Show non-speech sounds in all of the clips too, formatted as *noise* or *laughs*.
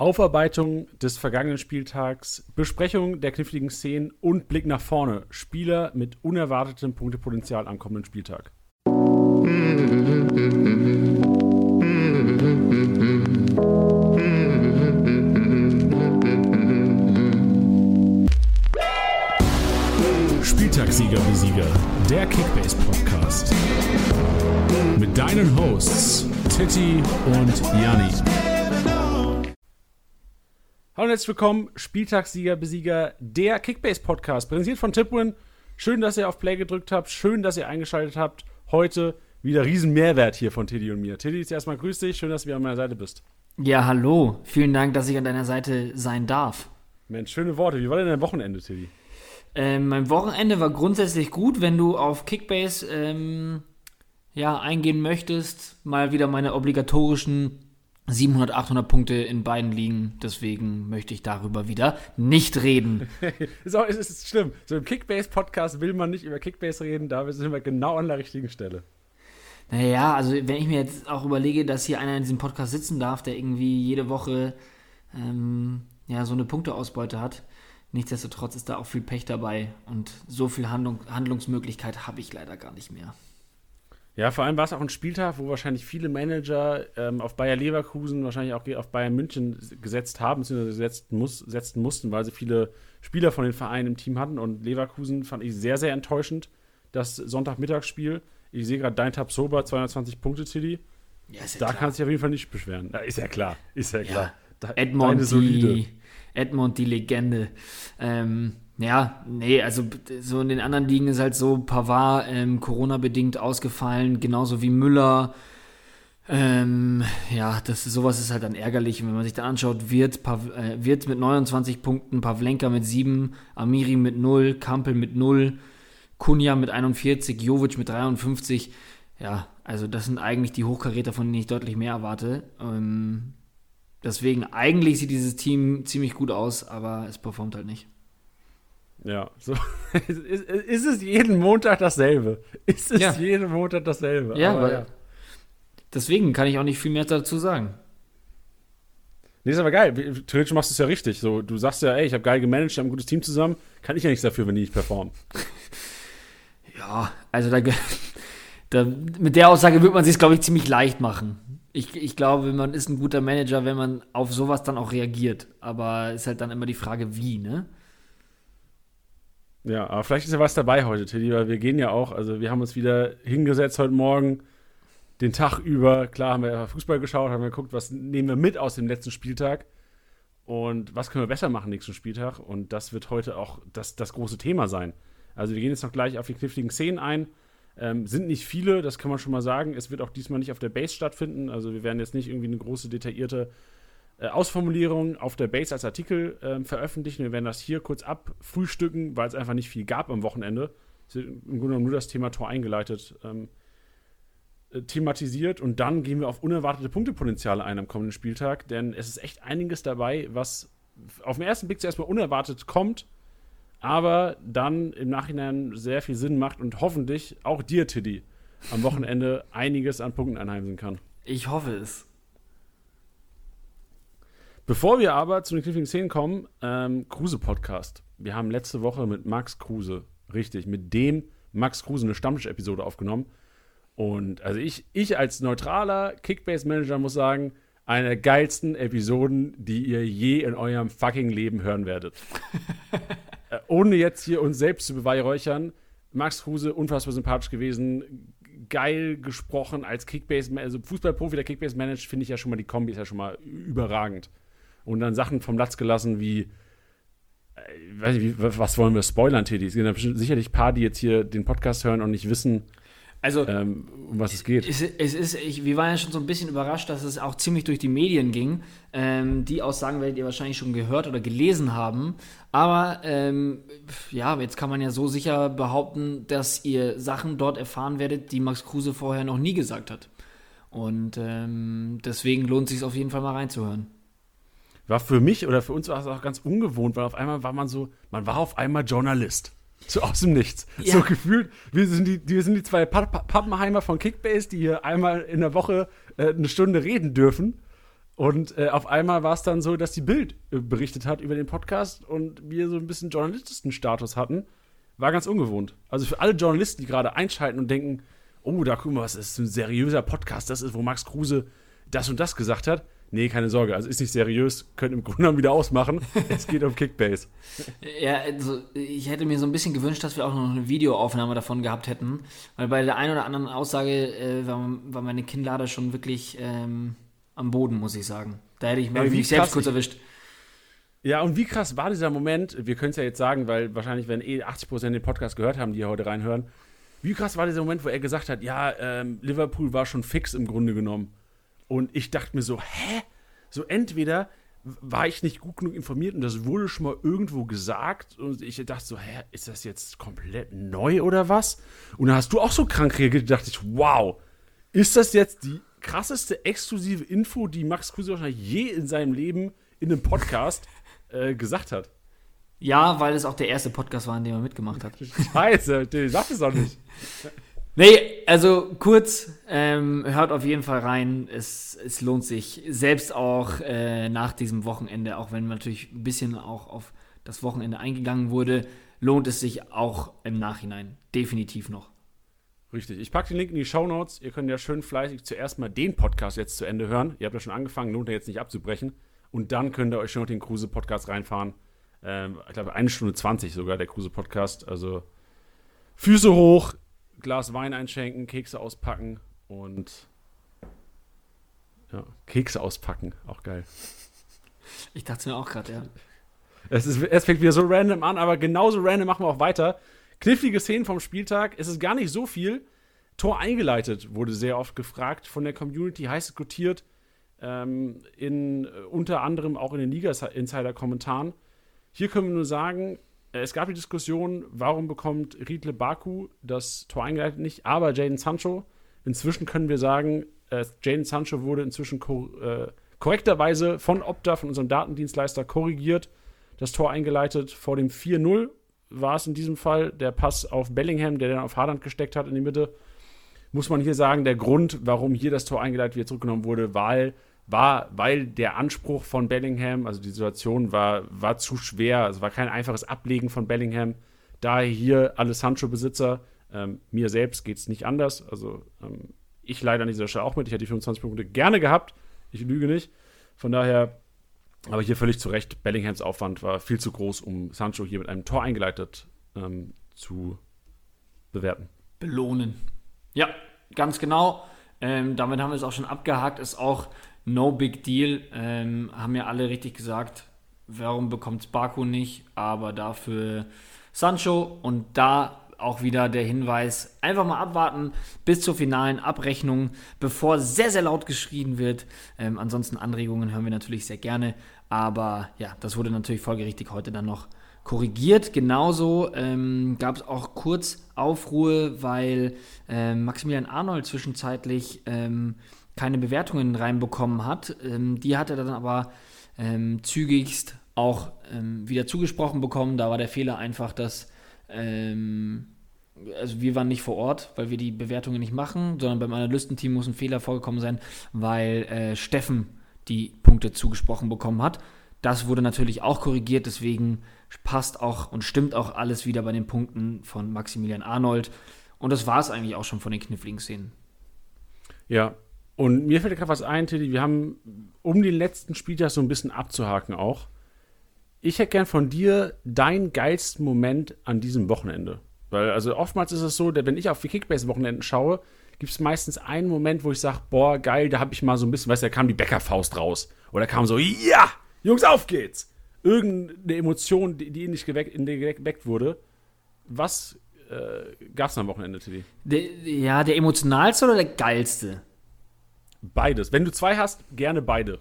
Aufarbeitung des vergangenen Spieltags, Besprechung der kniffligen Szenen und Blick nach vorne. Spieler mit unerwartetem Punktepotenzial am kommenden Spieltag. Spieltagssieger Besieger, der Kickbase Podcast. Mit deinen Hosts Titti und Janni. Hallo und herzlich willkommen, Spieltagssieger Besieger, der Kickbase Podcast, präsentiert von Tipwin. Schön, dass ihr auf Play gedrückt habt, schön, dass ihr eingeschaltet habt. Heute wieder riesen Mehrwert hier von Tiddy und mir. Tiddy, erstmal grüß dich, schön, dass du wieder an meiner Seite bist. Ja, hallo. Vielen Dank, dass ich an deiner Seite sein darf. Mensch, schöne Worte. Wie war denn dein Wochenende, Tiddy? Ähm, mein Wochenende war grundsätzlich gut, wenn du auf Kickbase ähm, ja, eingehen möchtest. Mal wieder meine obligatorischen 700, 800 Punkte in beiden Ligen. Deswegen möchte ich darüber wieder nicht reden. *laughs* ist, auch, ist, ist schlimm. So im Kickbase-Podcast will man nicht über Kickbase reden, da sind wir genau an der richtigen Stelle. Naja, also wenn ich mir jetzt auch überlege, dass hier einer in diesem Podcast sitzen darf, der irgendwie jede Woche ähm, ja, so eine Punkteausbeute hat, Nichtsdestotrotz ist da auch viel Pech dabei und so viel Handlung, Handlungsmöglichkeit habe ich leider gar nicht mehr. Ja, vor allem war es auch ein Spieltag, wo wahrscheinlich viele Manager ähm, auf Bayer Leverkusen, wahrscheinlich auch auf Bayern München gesetzt haben, beziehungsweise setzen, muss, setzen mussten, weil sie viele Spieler von den Vereinen im Team hatten. Und Leverkusen fand ich sehr, sehr enttäuschend, das Sonntagmittagsspiel. Ich sehe gerade dein Tab Sober, 220 Punkte, Tilly. Ja, ja da klar. kannst du dich auf jeden Fall nicht beschweren. ist ja klar, ist ja klar. Ja, Edmond, die, Edmond die Legende. Ähm, ja, nee, also so in den anderen Ligen ist halt so, Pavard ähm, Corona-bedingt ausgefallen, genauso wie Müller. Ähm, ja, das, sowas ist halt dann ärgerlich. Und wenn man sich dann anschaut, wird, Pav, äh, wird mit 29 Punkten, Pavlenka mit 7, Amiri mit 0, Kampel mit 0, Kunja mit 41, Jovic mit 53. Ja, also das sind eigentlich die Hochkaräter, von denen ich deutlich mehr erwarte. Ähm, Deswegen, eigentlich sieht dieses Team ziemlich gut aus, aber es performt halt nicht. Ja, so *laughs* ist, ist, es jeden Montag dasselbe. Ist es ja. jeden Montag dasselbe. Ja, aber, ja. Deswegen kann ich auch nicht viel mehr dazu sagen. Nee, ist aber geil. Theoretisch machst du es ja richtig. So, du sagst ja, ey, ich habe geil gemanagt, ich habe ein gutes Team zusammen. Kann ich ja nichts dafür, wenn die nicht performen. *laughs* ja, also da, *laughs* da, mit der Aussage wird man sich, glaube ich, ziemlich leicht machen ich, ich glaube, man ist ein guter Manager, wenn man auf sowas dann auch reagiert. Aber ist halt dann immer die Frage, wie, ne? Ja, aber vielleicht ist ja was dabei heute, Tilly, weil wir gehen ja auch, also wir haben uns wieder hingesetzt heute Morgen, den Tag über. Klar haben wir Fußball geschaut, haben wir geguckt, was nehmen wir mit aus dem letzten Spieltag und was können wir besser machen nächsten Spieltag. Und das wird heute auch das, das große Thema sein. Also wir gehen jetzt noch gleich auf die kniffligen Szenen ein. Ähm, sind nicht viele, das kann man schon mal sagen. Es wird auch diesmal nicht auf der Base stattfinden. Also wir werden jetzt nicht irgendwie eine große detaillierte äh, Ausformulierung auf der Base als Artikel äh, veröffentlichen. Wir werden das hier kurz abfrühstücken, weil es einfach nicht viel gab am Wochenende. Im Grunde genommen nur das Thema Tor eingeleitet. Ähm, äh, thematisiert und dann gehen wir auf unerwartete Punktepotenziale ein am kommenden Spieltag, denn es ist echt einiges dabei, was auf den ersten Blick zuerst mal unerwartet kommt aber dann im Nachhinein sehr viel Sinn macht und hoffentlich auch dir, Tiddy, am Wochenende einiges an Punkten einheimsen kann. Ich hoffe es. Bevor wir aber zu den kniffligen Szenen kommen, ähm, Kruse-Podcast. Wir haben letzte Woche mit Max Kruse, richtig, mit dem Max Kruse eine Stammtisch-Episode aufgenommen. Und also ich, ich als neutraler Kickbase-Manager muss sagen, eine der geilsten Episoden, die ihr je in eurem fucking Leben hören werdet. *laughs* Äh, ohne jetzt hier uns selbst zu beweihräuchern, Max Kruse unfassbar sympathisch gewesen, geil gesprochen als Kickbase, also Fußballprofi, der Kickbase managt, finde ich ja schon mal, die Kombi ist ja schon mal überragend. Und dann Sachen vom Latz gelassen wie, äh, weiß nicht, was wollen wir spoilern, Teddy? Es gibt sicherlich ein paar, die jetzt hier den Podcast hören und nicht wissen, also, ähm, um was es geht. Es, es ist, ich, wir waren ja schon so ein bisschen überrascht, dass es auch ziemlich durch die Medien ging. Ähm, die Aussagen werdet ihr wahrscheinlich schon gehört oder gelesen haben. Aber ähm, ja, jetzt kann man ja so sicher behaupten, dass ihr Sachen dort erfahren werdet, die Max Kruse vorher noch nie gesagt hat. Und ähm, deswegen lohnt es sich auf jeden Fall mal reinzuhören. War für mich oder für uns war es auch ganz ungewohnt, weil auf einmal war man so, man war auf einmal Journalist. So aus dem Nichts. Ja. So gefühlt, wir sind die, wir sind die zwei Pappenheimer von Kickbase, die hier einmal in der Woche äh, eine Stunde reden dürfen. Und äh, auf einmal war es dann so, dass die Bild äh, berichtet hat über den Podcast und wir so ein bisschen Journalistenstatus hatten. War ganz ungewohnt. Also für alle Journalisten, die gerade einschalten und denken, oh, da guck mal, was ist ein seriöser Podcast, das ist, wo Max Kruse das und das gesagt hat. Nee, keine Sorge, also ist nicht seriös, könnt im Grunde genommen wieder ausmachen. Es geht um Kickbase. *laughs* Ja, also ich hätte mir so ein bisschen gewünscht, dass wir auch noch eine Videoaufnahme davon gehabt hätten, weil bei der einen oder anderen Aussage äh, war, war, meine Kinnlade schon wirklich ähm, am Boden, muss ich sagen. Da hätte ich mich selbst kurz erwischt. Ja, und wie krass war dieser Moment? Wir können es ja jetzt sagen, weil wahrscheinlich, wenn eh 80% den Podcast gehört haben, die hier heute reinhören. Wie krass war dieser Moment, wo er gesagt hat, ja, ähm, Liverpool war schon fix im Grunde genommen. Und ich dachte mir so, hä? So entweder war ich nicht gut genug informiert und das wurde schon mal irgendwo gesagt und ich dachte so, hä, ist das jetzt komplett neu oder was? Und dann hast du auch so krank reagiert, dachte ich, wow, ist das jetzt die krasseste exklusive Info, die Max Kruse wahrscheinlich je in seinem Leben in einem Podcast äh, gesagt hat. Ja, weil es auch der erste Podcast war, in dem er mitgemacht hat. *laughs* Scheiße, der sagt es doch nicht. *laughs* Nee, also kurz, ähm, hört auf jeden Fall rein. Es, es lohnt sich. Selbst auch äh, nach diesem Wochenende, auch wenn natürlich ein bisschen auch auf das Wochenende eingegangen wurde, lohnt es sich auch im Nachhinein. Definitiv noch. Richtig. Ich packe den Link in die Show Notes. Ihr könnt ja schön fleißig zuerst mal den Podcast jetzt zu Ende hören. Ihr habt ja schon angefangen, lohnt ja jetzt nicht abzubrechen. Und dann könnt ihr euch schon noch den Kruse-Podcast reinfahren. Ähm, ich glaube, eine Stunde 20 sogar, der Kruse-Podcast. Also Füße hoch, Glas Wein einschenken, Kekse auspacken und ja, Kekse auspacken. Auch geil. *laughs* Ich dachte mir auch gerade, ja. Es, ist, es fängt wieder so random an, aber genauso random machen wir auch weiter. Knifflige Szenen vom Spieltag. Es ist gar nicht so viel. Tor eingeleitet wurde sehr oft gefragt von der Community, heiß diskutiert. Ähm, in, äh, unter anderem auch in den Liga-Insider-Kommentaren. Hier können wir nur sagen, es gab die Diskussion, warum bekommt Riedle Baku das Tor eingeleitet nicht, aber Jaden Sancho. Inzwischen können wir sagen, äh, Jaden Sancho wurde inzwischen äh, korrekterweise von Opta, von unserem Datendienstleister, korrigiert. Das Tor eingeleitet vor dem 4-0 war es in diesem Fall der Pass auf Bellingham, der dann auf Haaland gesteckt hat in die Mitte. Muss man hier sagen, der Grund, warum hier das Tor eingeleitet wieder zurückgenommen wurde, weil, war, weil der Anspruch von Bellingham, also die Situation war, war zu schwer. Es war kein einfaches Ablegen von Bellingham. Daher hier alle Sancho-Besitzer, ähm, mir selbst geht es nicht anders. Also ähm, ich leider an dieser Stelle auch mit. Ich hätte die 25 Punkte gerne gehabt. Ich lüge nicht. Von daher aber hier völlig zu Recht, Bellinghams Aufwand war viel zu groß, um Sancho hier mit einem Tor eingeleitet ähm, zu bewerten. Belohnen. Ja, ganz genau. Ähm, damit haben wir es auch schon abgehakt. Ist auch no big deal. Ähm, haben ja alle richtig gesagt, warum bekommt Baku nicht, aber dafür Sancho. Und da auch wieder der Hinweis, einfach mal abwarten bis zur finalen Abrechnung, bevor sehr, sehr laut geschrien wird. Ähm, ansonsten Anregungen hören wir natürlich sehr gerne. Aber ja, das wurde natürlich folgerichtig heute dann noch korrigiert. Genauso ähm, gab es auch kurz Aufruhe, weil ähm, Maximilian Arnold zwischenzeitlich ähm, keine Bewertungen reinbekommen hat. Ähm, die hat er dann aber ähm, zügigst auch ähm, wieder zugesprochen bekommen. Da war der Fehler einfach, dass ähm, also wir waren nicht vor Ort, weil wir die Bewertungen nicht machen, sondern beim Analystenteam muss ein Fehler vorgekommen sein, weil äh, Steffen die Punkte zugesprochen bekommen hat. Das wurde natürlich auch korrigiert, deswegen passt auch und stimmt auch alles wieder bei den Punkten von Maximilian Arnold. Und das war es eigentlich auch schon von den kniffligen Szenen. Ja, und mir fällt gerade was ein, Tilly. Wir haben, um den letzten Spieltag so ein bisschen abzuhaken auch, ich hätte gern von dir deinen geilsten Moment an diesem Wochenende. Weil, also oftmals ist es so, wenn ich auf die Kickbase-Wochenenden schaue, gibt es meistens einen Moment, wo ich sage, boah, geil, da habe ich mal so ein bisschen, weißt du, da kam die Bäckerfaust raus. Oder kam so, ja, Jungs, auf geht's. Irgendeine Emotion, die, in dich geweckt, dir geweckt wurde. Was äh, gab es am Wochenende, Tilly? ja, der emotionalste oder der geilste? Beides. Wenn du zwei hast, gerne beide.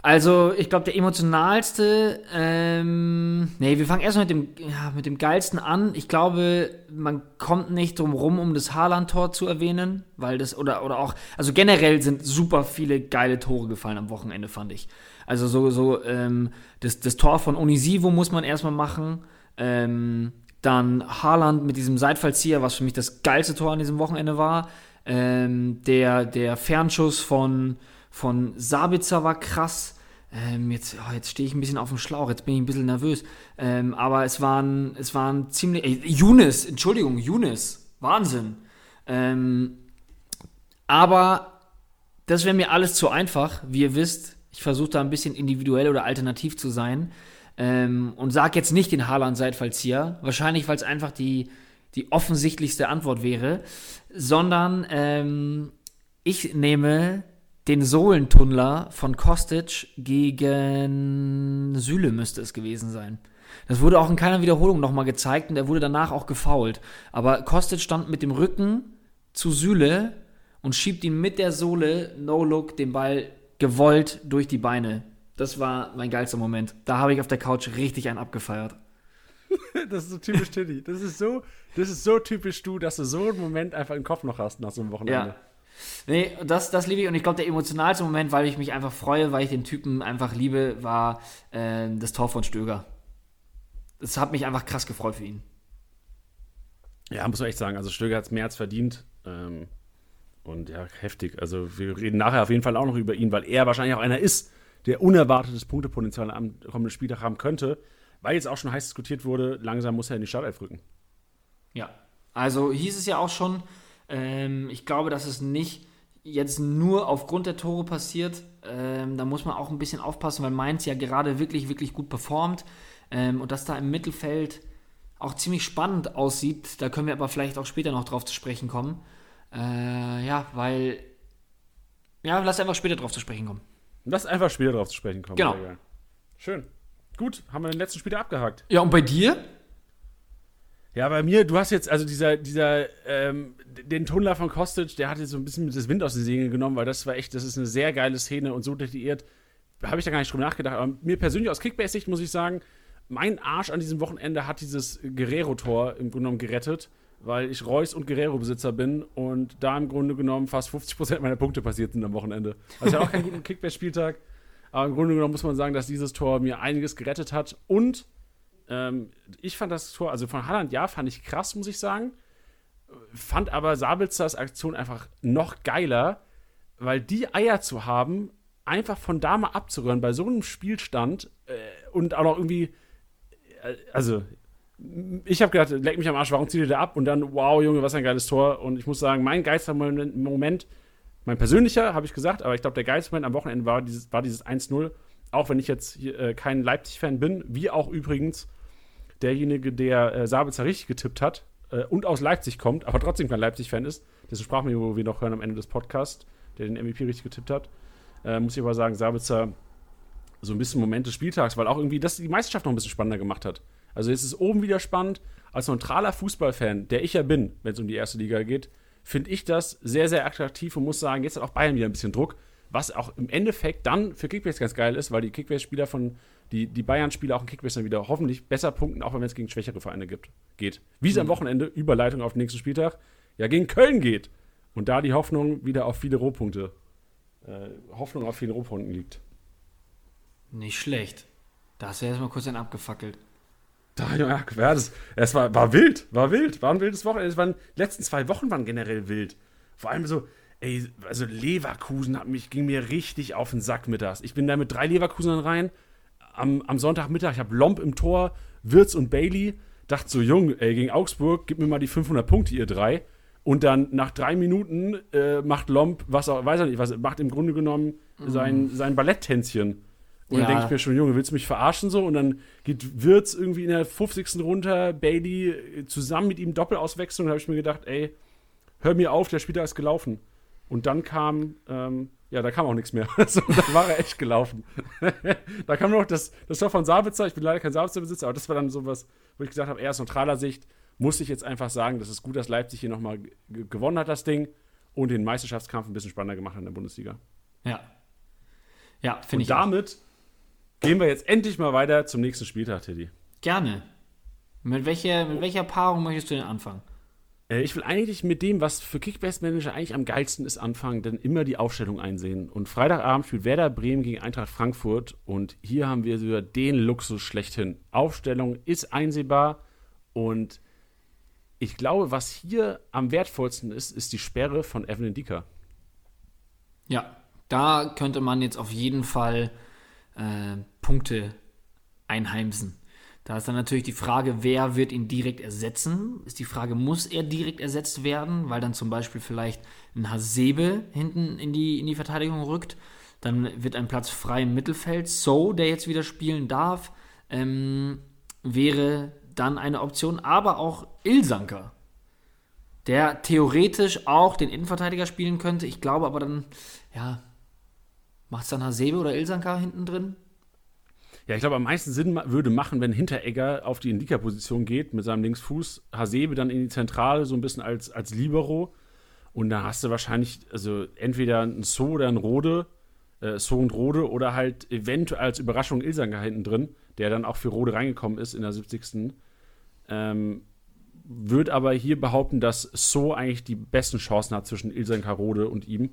Also, ich glaube, der emotionalste, ähm, nee, wir fangen erstmal mit dem, ja, mit dem geilsten an. Ich glaube, man kommt nicht drum rum, um das Haaland-Tor zu erwähnen, weil das, oder, oder auch, also generell sind super viele geile Tore gefallen am Wochenende, fand ich. Also, so, so, ähm, das, das Tor von Onisivo muss man erstmal machen. Ähm, dann Haaland mit diesem Seitfallzieher, was für mich das geilste Tor an diesem Wochenende war. Ähm, der, der Fernschuss von, von Sabitzer war krass. Ähm, jetzt oh, jetzt stehe ich ein bisschen auf dem Schlauch, jetzt bin ich ein bisschen nervös. Ähm, aber es waren, es waren ziemlich. Ey, Younes, Entschuldigung, Younes. Wahnsinn. Ähm, aber das wäre mir alles zu einfach. Wie ihr wisst, ich versuche da ein bisschen individuell oder alternativ zu sein. Ähm, und sage jetzt nicht den Haaland-Seitfallzieher. Wahrscheinlich, weil es einfach die, die offensichtlichste Antwort wäre. Sondern ähm, ich nehme den Sohlentunnler von Kostic gegen Süle müsste es gewesen sein. Das wurde auch in keiner Wiederholung nochmal gezeigt und er wurde danach auch gefault. Aber Kostic stand mit dem Rücken zu Süle und schiebt ihn mit der Sohle, No-Look, den Ball gewollt durch die Beine. Das war mein geilster Moment. Da habe ich auf der Couch richtig einen abgefeiert. *laughs* das ist so typisch Tilly. Das ist so, das ist so typisch du, dass du so einen Moment einfach im Kopf noch hast nach so einem Wochenende. Ja. Nee, das, das liebe ich. Und ich glaube, der emotionalste Moment, weil ich mich einfach freue, weil ich den Typen einfach liebe, war äh, das Tor von Stöger. Das hat mich einfach krass gefreut für ihn. Ja, muss man echt sagen. Also Stöger hat es mehr als verdient. Ähm, und ja, heftig. Also wir reden nachher auf jeden Fall auch noch über ihn, weil er wahrscheinlich auch einer ist, der unerwartetes Punktepotenzial am kommenden Spieltag haben könnte. Weil jetzt auch schon heiß diskutiert wurde, langsam muss er in die Startelf rücken. Ja, also hieß es ja auch schon, ähm, ich glaube, dass es nicht jetzt nur aufgrund der Tore passiert. Ähm, da muss man auch ein bisschen aufpassen, weil Mainz ja gerade wirklich, wirklich gut performt. Ähm, und dass da im Mittelfeld auch ziemlich spannend aussieht. Da können wir aber vielleicht auch später noch drauf zu sprechen kommen. Äh, ja, weil. Ja, lass einfach später drauf zu sprechen kommen. Lass einfach später drauf zu sprechen kommen. Genau. Schön. Gut, haben wir den letzten Spieler abgehakt. Ja, und bei dir? Ja, bei mir, du hast jetzt, also dieser, dieser, ähm, den Tunnler von Kostic, der hat jetzt so ein bisschen das Wind aus den Segeln genommen, weil das war echt, das ist eine sehr geile Szene und so detailliert habe ich da gar nicht drüber nachgedacht. Aber mir persönlich aus Kickbase-Sicht muss ich sagen, mein Arsch an diesem Wochenende hat dieses Guerrero-Tor im Grunde genommen gerettet, weil ich Reus und Guerrero-Besitzer bin und da im Grunde genommen fast 50% meiner Punkte passiert sind am Wochenende. Also ich hatte auch keinen guten Kickbase-Spieltag, aber im Grunde genommen muss man sagen, dass dieses Tor mir einiges gerettet hat und ähm, ich fand das Tor, also von Halland ja, fand ich krass, muss ich sagen. Fand aber Sabelzers Aktion einfach noch geiler, weil die Eier zu haben, einfach von da mal abzurühren bei so einem Spielstand äh, und auch noch irgendwie, äh, also ich habe gedacht, leck mich am Arsch, warum zieht ihr da ab? Und dann, wow, Junge, was ein geiles Tor. Und ich muss sagen, mein geilster Moment, mein persönlicher, habe ich gesagt, aber ich glaube, der geilste Moment am Wochenende war dieses, war dieses 1-0. Auch wenn ich jetzt hier, äh, kein Leipzig-Fan bin, wie auch übrigens derjenige, der äh, Sabitzer richtig getippt hat äh, und aus Leipzig kommt, aber trotzdem kein Leipzig-Fan ist. Dessen sprachen wir, wo wir noch hören am Ende des Podcasts, der den MVP richtig getippt hat. Äh, muss ich aber sagen, Sabitzer so ein bisschen Moment des Spieltags, weil auch irgendwie das die Meisterschaft noch ein bisschen spannender gemacht hat. Also es ist oben wieder spannend. Als neutraler Fußballfan, der ich ja bin, wenn es um die erste Liga geht, finde ich das sehr, sehr attraktiv und muss sagen, jetzt hat auch Bayern wieder ein bisschen Druck, was auch im Endeffekt dann für Kickbase ganz geil ist, weil die Kickbase-Spieler von, die, die Bayern-Spieler auch in Kickbase dann wieder hoffentlich besser punkten, auch wenn es gegen schwächere Vereine gibt, geht. Wie es mhm. am Wochenende, Überleitung auf den nächsten Spieltag, ja gegen Köln geht. Und da die Hoffnung wieder auf viele Rohpunkte äh, Hoffnung auf viele Rohpunkten liegt. Nicht schlecht. Da hast du erstmal kurz einen abgefackelt. Da, ja, das, es war, war wild, war wild, war ein wildes Wochenende. Die letzten zwei Wochen waren generell wild. Vor allem so, ey, also Leverkusen hat mich, ging mir richtig auf den Sack mittags. Ich bin da mit drei Leverkusenern rein. Am, am Sonntagmittag, ich habe Lomp im Tor, Wirtz und Bailey. Dachte so, Jung, ey, gegen Augsburg, gib mir mal die 500 Punkte, ihr drei. Und dann nach drei Minuten äh, macht Lomp, was auch, weiß er nicht, was, macht im Grunde genommen sein, mhm. sein Balletttänzchen. Und ja. dann denke ich mir schon, Junge, willst du mich verarschen so? Und dann geht Wirtz irgendwie in der 50. runter, Bailey äh, zusammen mit ihm Doppelauswechslung. Da habe ich mir gedacht, ey, hör mir auf, der Spieler ist gelaufen. Und dann kam, ähm, ja, da kam auch nichts mehr. *laughs* so, da war er echt gelaufen. *laughs* da kam noch das, das Tor von Sabitzer. Ich bin leider kein Sabitzer-Besitzer, aber das war dann sowas, wo ich gesagt habe, eher aus neutraler Sicht, muss ich jetzt einfach sagen, das ist gut, dass Leipzig hier nochmal gewonnen hat, das Ding, und den Meisterschaftskampf ein bisschen spannender gemacht hat in der Bundesliga. Ja. Ja, finde ich. Und damit auch. Gehen wir jetzt endlich mal weiter zum nächsten Spieltag, Teddy. Gerne. Mit welcher, mit welcher Paarung möchtest du denn anfangen? Äh, ich will eigentlich mit dem, was für Kickbase Manager eigentlich am geilsten ist, anfangen, denn immer die Aufstellung einsehen. Und Freitagabend spielt Werder Bremen gegen Eintracht Frankfurt und hier haben wir sogar den Luxus schlechthin. Aufstellung ist einsehbar und ich glaube, was hier am wertvollsten ist, ist die Sperre von Evelyn Dicker. Ja, Da könnte man jetzt auf jeden Fall äh, Punkte einheimsen. Da ist dann natürlich die Frage, wer wird ihn direkt ersetzen? Ist die Frage, muss er direkt ersetzt werden, weil dann zum Beispiel vielleicht ein Hasebe hinten in die, in die Verteidigung rückt. Dann wird ein Platz frei im Mittelfeld. So, der jetzt wieder spielen darf, ähm, wäre dann eine Option. Aber auch Ilsanker, der theoretisch auch den Innenverteidiger spielen könnte. Ich glaube aber dann, ja, macht es dann Hasebe oder Ilsanker hinten drin? Ja, ich glaube, am meisten Sinn würde machen, wenn Hinteregger auf die Indika-Position geht mit seinem Linksfuß, Hasebe dann in die Zentrale, so ein bisschen als, als Libero. Und da hast du wahrscheinlich, also entweder ein So oder ein Rode, äh, So und Rode, oder halt eventuell als Überraschung Ilsanger hinten drin, der dann auch für Rode reingekommen ist in der 70. Ähm, würde aber hier behaupten, dass So eigentlich die besten Chancen hat zwischen Ilsanker, Rode und ihm.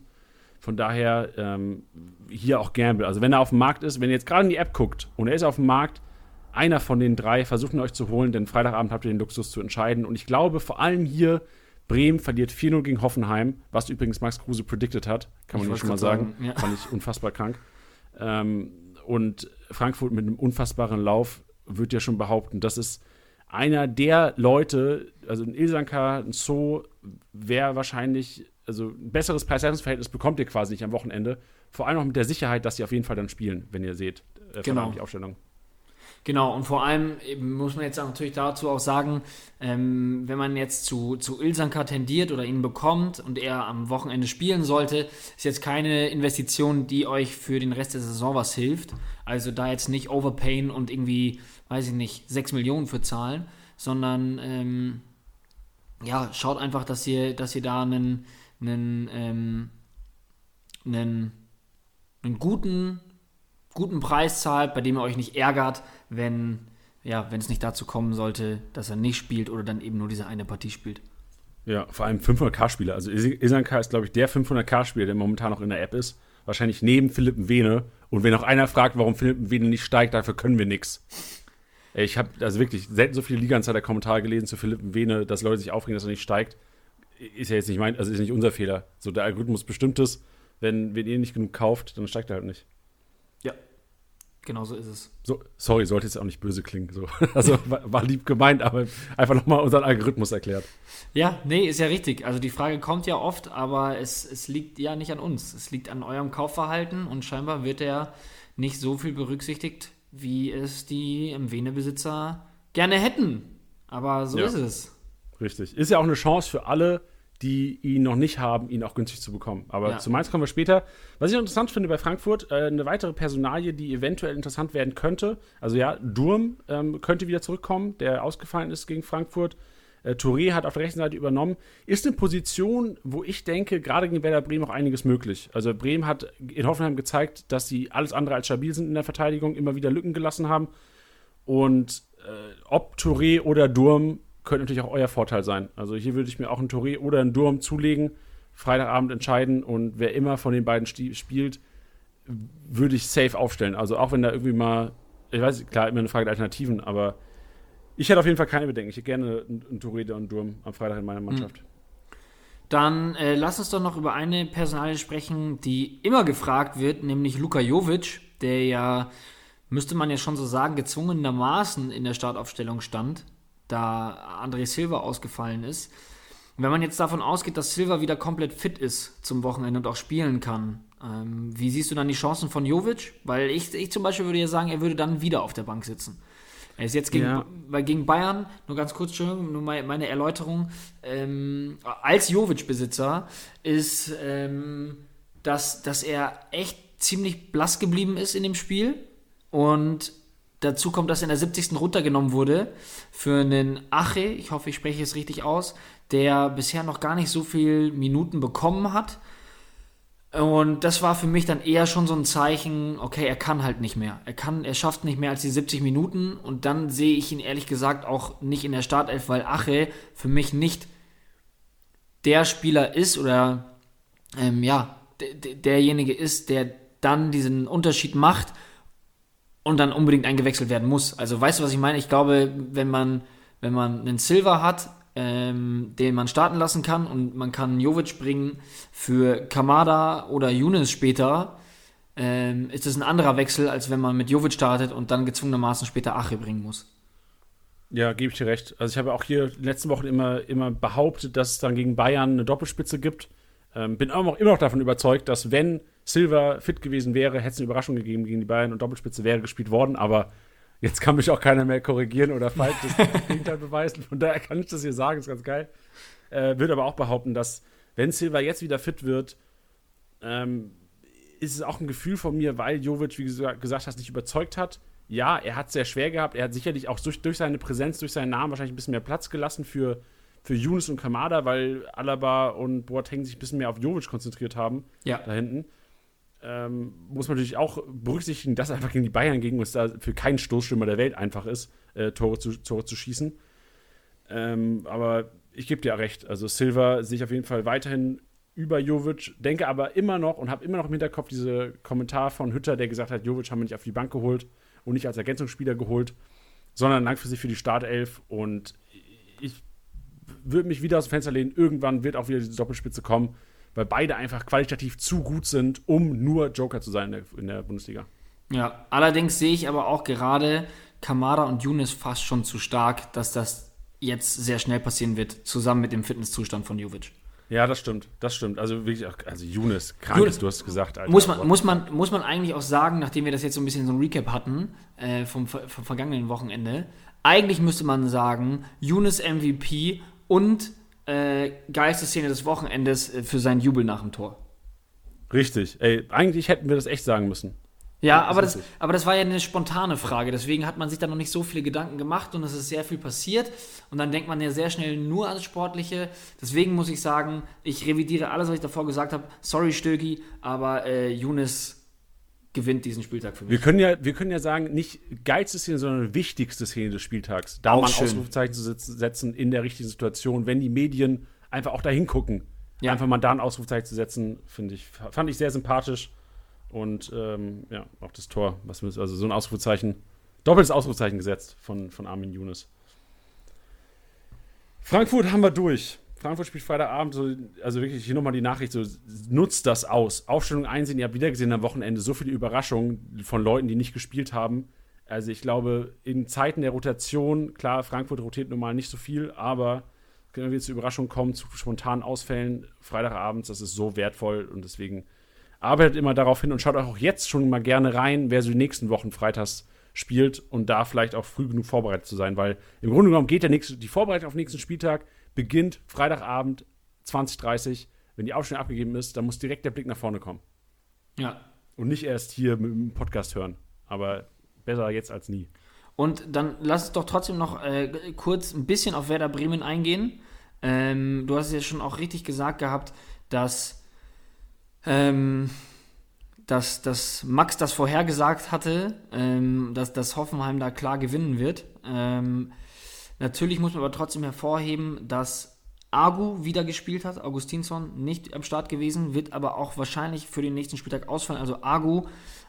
Von daher ähm, hier auch Gamble. Also wenn er auf dem Markt ist, wenn ihr jetzt gerade in die App guckt und er ist auf dem Markt, einer von den drei, versucht ihn euch zu holen, denn Freitagabend habt ihr den Luxus zu entscheiden. Und ich glaube vor allem hier, Bremen verliert 4-0 gegen Hoffenheim, was übrigens Max Kruse predicted hat, kann man nicht schon mal sagen. sagen. Ja. Fand ich unfassbar krank. Ähm, und Frankfurt mit einem unfassbaren Lauf wird ja schon behaupten, das ist einer der Leute, also ein Ilsanka, ein So, wäre wahrscheinlich also ein besseres Preis-Leistungs-Verhältnis bekommt ihr quasi nicht am Wochenende. Vor allem auch mit der Sicherheit, dass sie auf jeden Fall dann spielen, wenn ihr seht, äh, genau. die Aufstellung. Genau, und vor allem muss man jetzt natürlich dazu auch sagen, ähm, wenn man jetzt zu, zu Ilsanka tendiert oder ihn bekommt und er am Wochenende spielen sollte, ist jetzt keine Investition, die euch für den Rest der Saison was hilft. Also da jetzt nicht overpayen und irgendwie, weiß ich nicht, 6 Millionen für zahlen, sondern ähm, ja, schaut einfach, dass ihr, dass ihr da einen einen, ähm, einen, einen guten, guten Preis zahlt, bei dem ihr euch nicht ärgert, wenn ja, wenn es nicht dazu kommen sollte, dass er nicht spielt oder dann eben nur diese eine Partie spielt. Ja, vor allem 500k-Spieler. Also Isanka ist, glaube ich, der 500k-Spieler, der momentan noch in der App ist. Wahrscheinlich neben Philipp Wene. Und wenn auch einer fragt, warum Philipp Wene nicht steigt, dafür können wir nichts. Ich habe also wirklich selten so viele Liga-Insider-Kommentare gelesen zu Philipp Wene, dass Leute sich aufregen, dass er nicht steigt ist ja jetzt nicht mein, also ist nicht unser Fehler. So, der Algorithmus bestimmt es, wenn, wenn ihr nicht genug kauft, dann steigt er halt nicht. Ja, genau so ist es. So, sorry, sollte jetzt auch nicht böse klingen. So. *laughs* Also war, war lieb gemeint, aber einfach nochmal unseren Algorithmus erklärt. Ja, nee, ist ja richtig. Also die Frage kommt ja oft, aber es, es liegt ja nicht an uns. Es liegt an eurem Kaufverhalten und scheinbar wird er nicht so viel berücksichtigt, wie es die MWene-Besitzer gerne hätten. Aber so ja. ist es. Richtig. Ist ja auch eine Chance für alle, die ihn noch nicht haben, ihn auch günstig zu bekommen. Aber ja. zu Mainz kommen wir später. Was ich interessant finde bei Frankfurt, äh, eine weitere Personalie, die eventuell interessant werden könnte. Also ja, Durm ähm, könnte wieder zurückkommen, der ausgefallen ist gegen Frankfurt. Äh, Touré hat auf der rechten Seite übernommen. Ist eine Position, wo ich denke, gerade gegen Werder Bremen auch einiges möglich. Also Bremen hat in Hoffenheim gezeigt, dass sie alles andere als stabil sind in der Verteidigung, immer wieder Lücken gelassen haben. Und äh, ob Touré oder Durm könnte natürlich auch euer Vorteil sein. Also hier würde ich mir auch einen Touré oder einen Durm zulegen, Freitagabend entscheiden und wer immer von den beiden spielt, würde ich safe aufstellen. Also auch wenn da irgendwie mal, ich weiß, klar, immer eine Frage der Alternativen, aber ich hätte auf jeden Fall keine Bedenken. Ich hätte gerne einen Touré oder einen Durm am Freitag in meiner hm. Mannschaft. Dann äh, lass uns doch noch über eine Personalie sprechen, die immer gefragt wird, nämlich Luka Jovic, der ja, müsste man ja schon so sagen, gezwungenermaßen in der Startaufstellung stand da André Silva ausgefallen ist. wenn man jetzt davon ausgeht, dass Silva wieder komplett fit ist zum Wochenende und auch spielen kann, ähm, wie siehst du dann die Chancen von Jovic? Weil ich, ich zum Beispiel würde ja sagen, er würde dann wieder auf der Bank sitzen. Er ist jetzt gegen, ja. weil gegen Bayern, nur ganz kurz, nur meine Erläuterung, ähm, als Jovic-Besitzer ist, ähm, dass, dass er echt ziemlich blass geblieben ist in dem Spiel und Dazu kommt, dass er in der 70. runtergenommen wurde für einen Ache, ich hoffe, ich spreche es richtig aus, der bisher noch gar nicht so viele Minuten bekommen hat. Und das war für mich dann eher schon so ein Zeichen, okay, er kann halt nicht mehr. Er kann, er schafft nicht mehr als die 70 Minuten und dann sehe ich ihn ehrlich gesagt auch nicht in der Startelf, weil Ache für mich nicht der Spieler ist oder ähm, ja, derjenige ist, der dann diesen Unterschied macht und dann unbedingt eingewechselt werden muss. Also weißt du, was ich meine? Ich glaube, wenn man, wenn man einen Silver hat, ähm, den man starten lassen kann und man kann Jovic bringen für Kamada oder Younes später, ähm, ist es ein anderer Wechsel, als wenn man mit Jovic startet und dann gezwungenermaßen später Ache bringen muss. Ja, gebe ich dir recht. Also ich habe auch hier in den letzten Wochen immer, immer behauptet, dass es dann gegen Bayern eine Doppelspitze gibt. Ähm, bin auch immer noch davon überzeugt, dass wenn Silva fit gewesen wäre, hätte es eine Überraschung gegeben gegen die Bayern und Doppelspitze wäre gespielt worden. Aber jetzt kann mich auch keiner mehr korrigieren oder falsch das *laughs* Gegenteil beweisen. Von daher kann ich das hier sagen, ist ganz geil. Äh, Würde aber auch behaupten, dass wenn Silva jetzt wieder fit wird, ähm, ist es auch ein Gefühl von mir, weil Jovic, wie du gesagt hast, nicht überzeugt hat. Ja, er hat es sehr schwer gehabt. Er hat sicherlich auch durch, durch seine Präsenz, durch seinen Namen wahrscheinlich ein bisschen mehr Platz gelassen für, für Younes und Kamada, weil Alaba und Boateng sich ein bisschen mehr auf Jovic konzentriert haben. Ja. Da hinten. Ähm, muss man natürlich auch berücksichtigen, dass einfach gegen die Bayern gegen uns da für keinen Stoßstürmer der Welt einfach ist, äh, Tore, zu, Tore zu schießen. Ähm, aber ich gebe dir ja recht. Also Silva sehe ich auf jeden Fall weiterhin über Jovic, denke aber immer noch und habe immer noch im Hinterkopf diese Kommentar von Hütter, der gesagt hat, Jovic haben wir nicht auf die Bank geholt und nicht als Ergänzungsspieler geholt, sondern langfristig für die Startelf. Und ich würde mich wieder aus dem Fenster lehnen, irgendwann wird auch wieder diese Doppelspitze kommen, weil beide einfach qualitativ zu gut sind, um nur Joker zu sein in der, in der Bundesliga. Ja, allerdings sehe ich aber auch gerade Kamada und Younes fast schon zu stark, dass das jetzt sehr schnell passieren wird, zusammen mit dem Fitnesszustand von Jovic. Ja, das stimmt, das stimmt. Also wirklich, also Younes, krankes, du hast gesagt. Alter. Muss man, muss, man, muss man eigentlich auch sagen, nachdem wir das jetzt so ein bisschen so ein Recap hatten äh, vom, vom vergangenen Wochenende, eigentlich müsste man sagen, Younes MVP und äh, geilste Szene des Wochenendes äh, für seinen Jubel nach dem Tor. Richtig. Ey, eigentlich hätten wir das echt sagen müssen. Ja, aber das, aber das war ja eine spontane Frage. Deswegen hat man sich da noch nicht so viele Gedanken gemacht und es ist sehr viel passiert. Und dann denkt man ja sehr schnell nur ans Sportliche. Deswegen muss ich sagen, ich revidiere alles, was ich davor gesagt habe. Sorry, Stögi, aber äh, Younes gewinnt diesen Spieltag für mich. Wir können ja, wir können ja sagen, nicht geilste Szene, sondern wichtigste Szene des Spieltags. Da auch mal ein Ausrufezeichen zu setzen in der richtigen Situation, wenn die Medien einfach auch dahin gucken. Ja. Einfach mal da ein Ausrufezeichen zu setzen, finde ich, fand ich sehr sympathisch. Und ähm, ja, auch das Tor, was wir, also so ein Ausrufezeichen, doppeltes Ausrufezeichen gesetzt von, von Armin Younes. Frankfurt haben wir durch. Frankfurt spielt Freitagabend, so, also wirklich hier nochmal die Nachricht, so nutzt das aus. Aufstellung einsehen, ihr habt wieder gesehen am Wochenende so viele Überraschungen von Leuten, die nicht gespielt haben. Also ich glaube, in Zeiten der Rotation, klar, Frankfurt rotiert normal nicht so viel, aber wenn wir zu Überraschungen kommen, zu spontanen Ausfällen, Freitagabends, das ist so wertvoll und deswegen arbeitet immer darauf hin und schaut auch jetzt schon mal gerne rein, wer so die nächsten Wochen freitags spielt und da vielleicht auch früh genug vorbereitet zu sein, weil im Grunde genommen geht der nächste, die Vorbereitung auf den nächsten Spieltag beginnt Freitagabend 20.30 Wenn die Aufstellung abgegeben ist, dann muss direkt der Blick nach vorne kommen. Ja. Und nicht erst hier mit dem Podcast hören. Aber besser jetzt als nie. Und dann lass uns doch trotzdem noch äh, kurz ein bisschen auf Werder Bremen eingehen. Ähm, du hast es ja schon auch richtig gesagt gehabt, dass ähm, dass, dass Max das vorhergesagt hatte, ähm, dass, dass Hoffenheim da klar gewinnen wird. Ähm, natürlich muss man aber trotzdem hervorheben, dass Agu wieder gespielt hat, Augustinsson nicht am Start gewesen, wird aber auch wahrscheinlich für den nächsten Spieltag ausfallen. Also Agu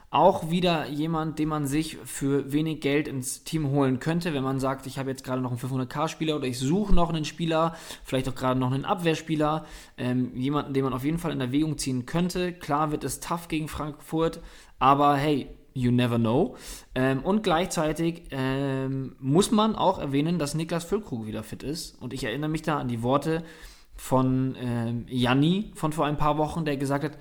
auch wieder jemand, den man sich für wenig Geld ins Team holen könnte, wenn man sagt, ich habe jetzt gerade noch einen 500k-Spieler oder ich suche noch einen Spieler, vielleicht auch gerade noch einen Abwehrspieler, ähm, jemanden, den man auf jeden Fall in Erwägung ziehen könnte. Klar wird es tough gegen Frankfurt, aber hey, you never know. Ähm, und gleichzeitig ähm, muss man auch erwähnen, dass Niklas Füllkrug wieder fit ist. Und ich erinnere mich da an die Worte von ähm, Janni von vor ein paar Wochen, der gesagt hat,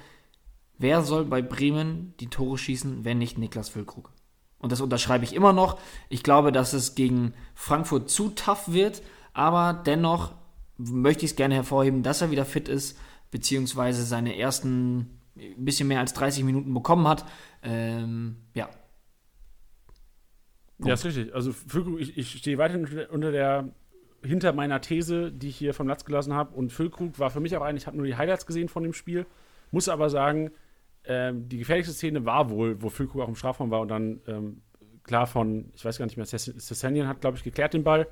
Wer soll bei Bremen die Tore schießen, wenn nicht Niklas Füllkrug? Und das unterschreibe ich immer noch. Ich glaube, dass es gegen Frankfurt zu tough wird, aber dennoch möchte ich es gerne hervorheben, dass er wieder fit ist, beziehungsweise seine ersten ein bisschen mehr als 30 Minuten bekommen hat. Ähm, ja. Punkt. Ja, ist richtig. Also Füllkrug, ich, ich stehe weiterhin unter der hinter meiner These, die ich hier vom Latz gelassen habe. Und Füllkrug war für mich auch ein, ich habe nur die Highlights gesehen von dem Spiel, muss aber sagen, ähm, die gefährlichste Szene war wohl, wo Füllkrug auch im Strafraum war und dann ähm, klar von, ich weiß gar nicht mehr, Sessanian hat, glaube ich, geklärt den Ball.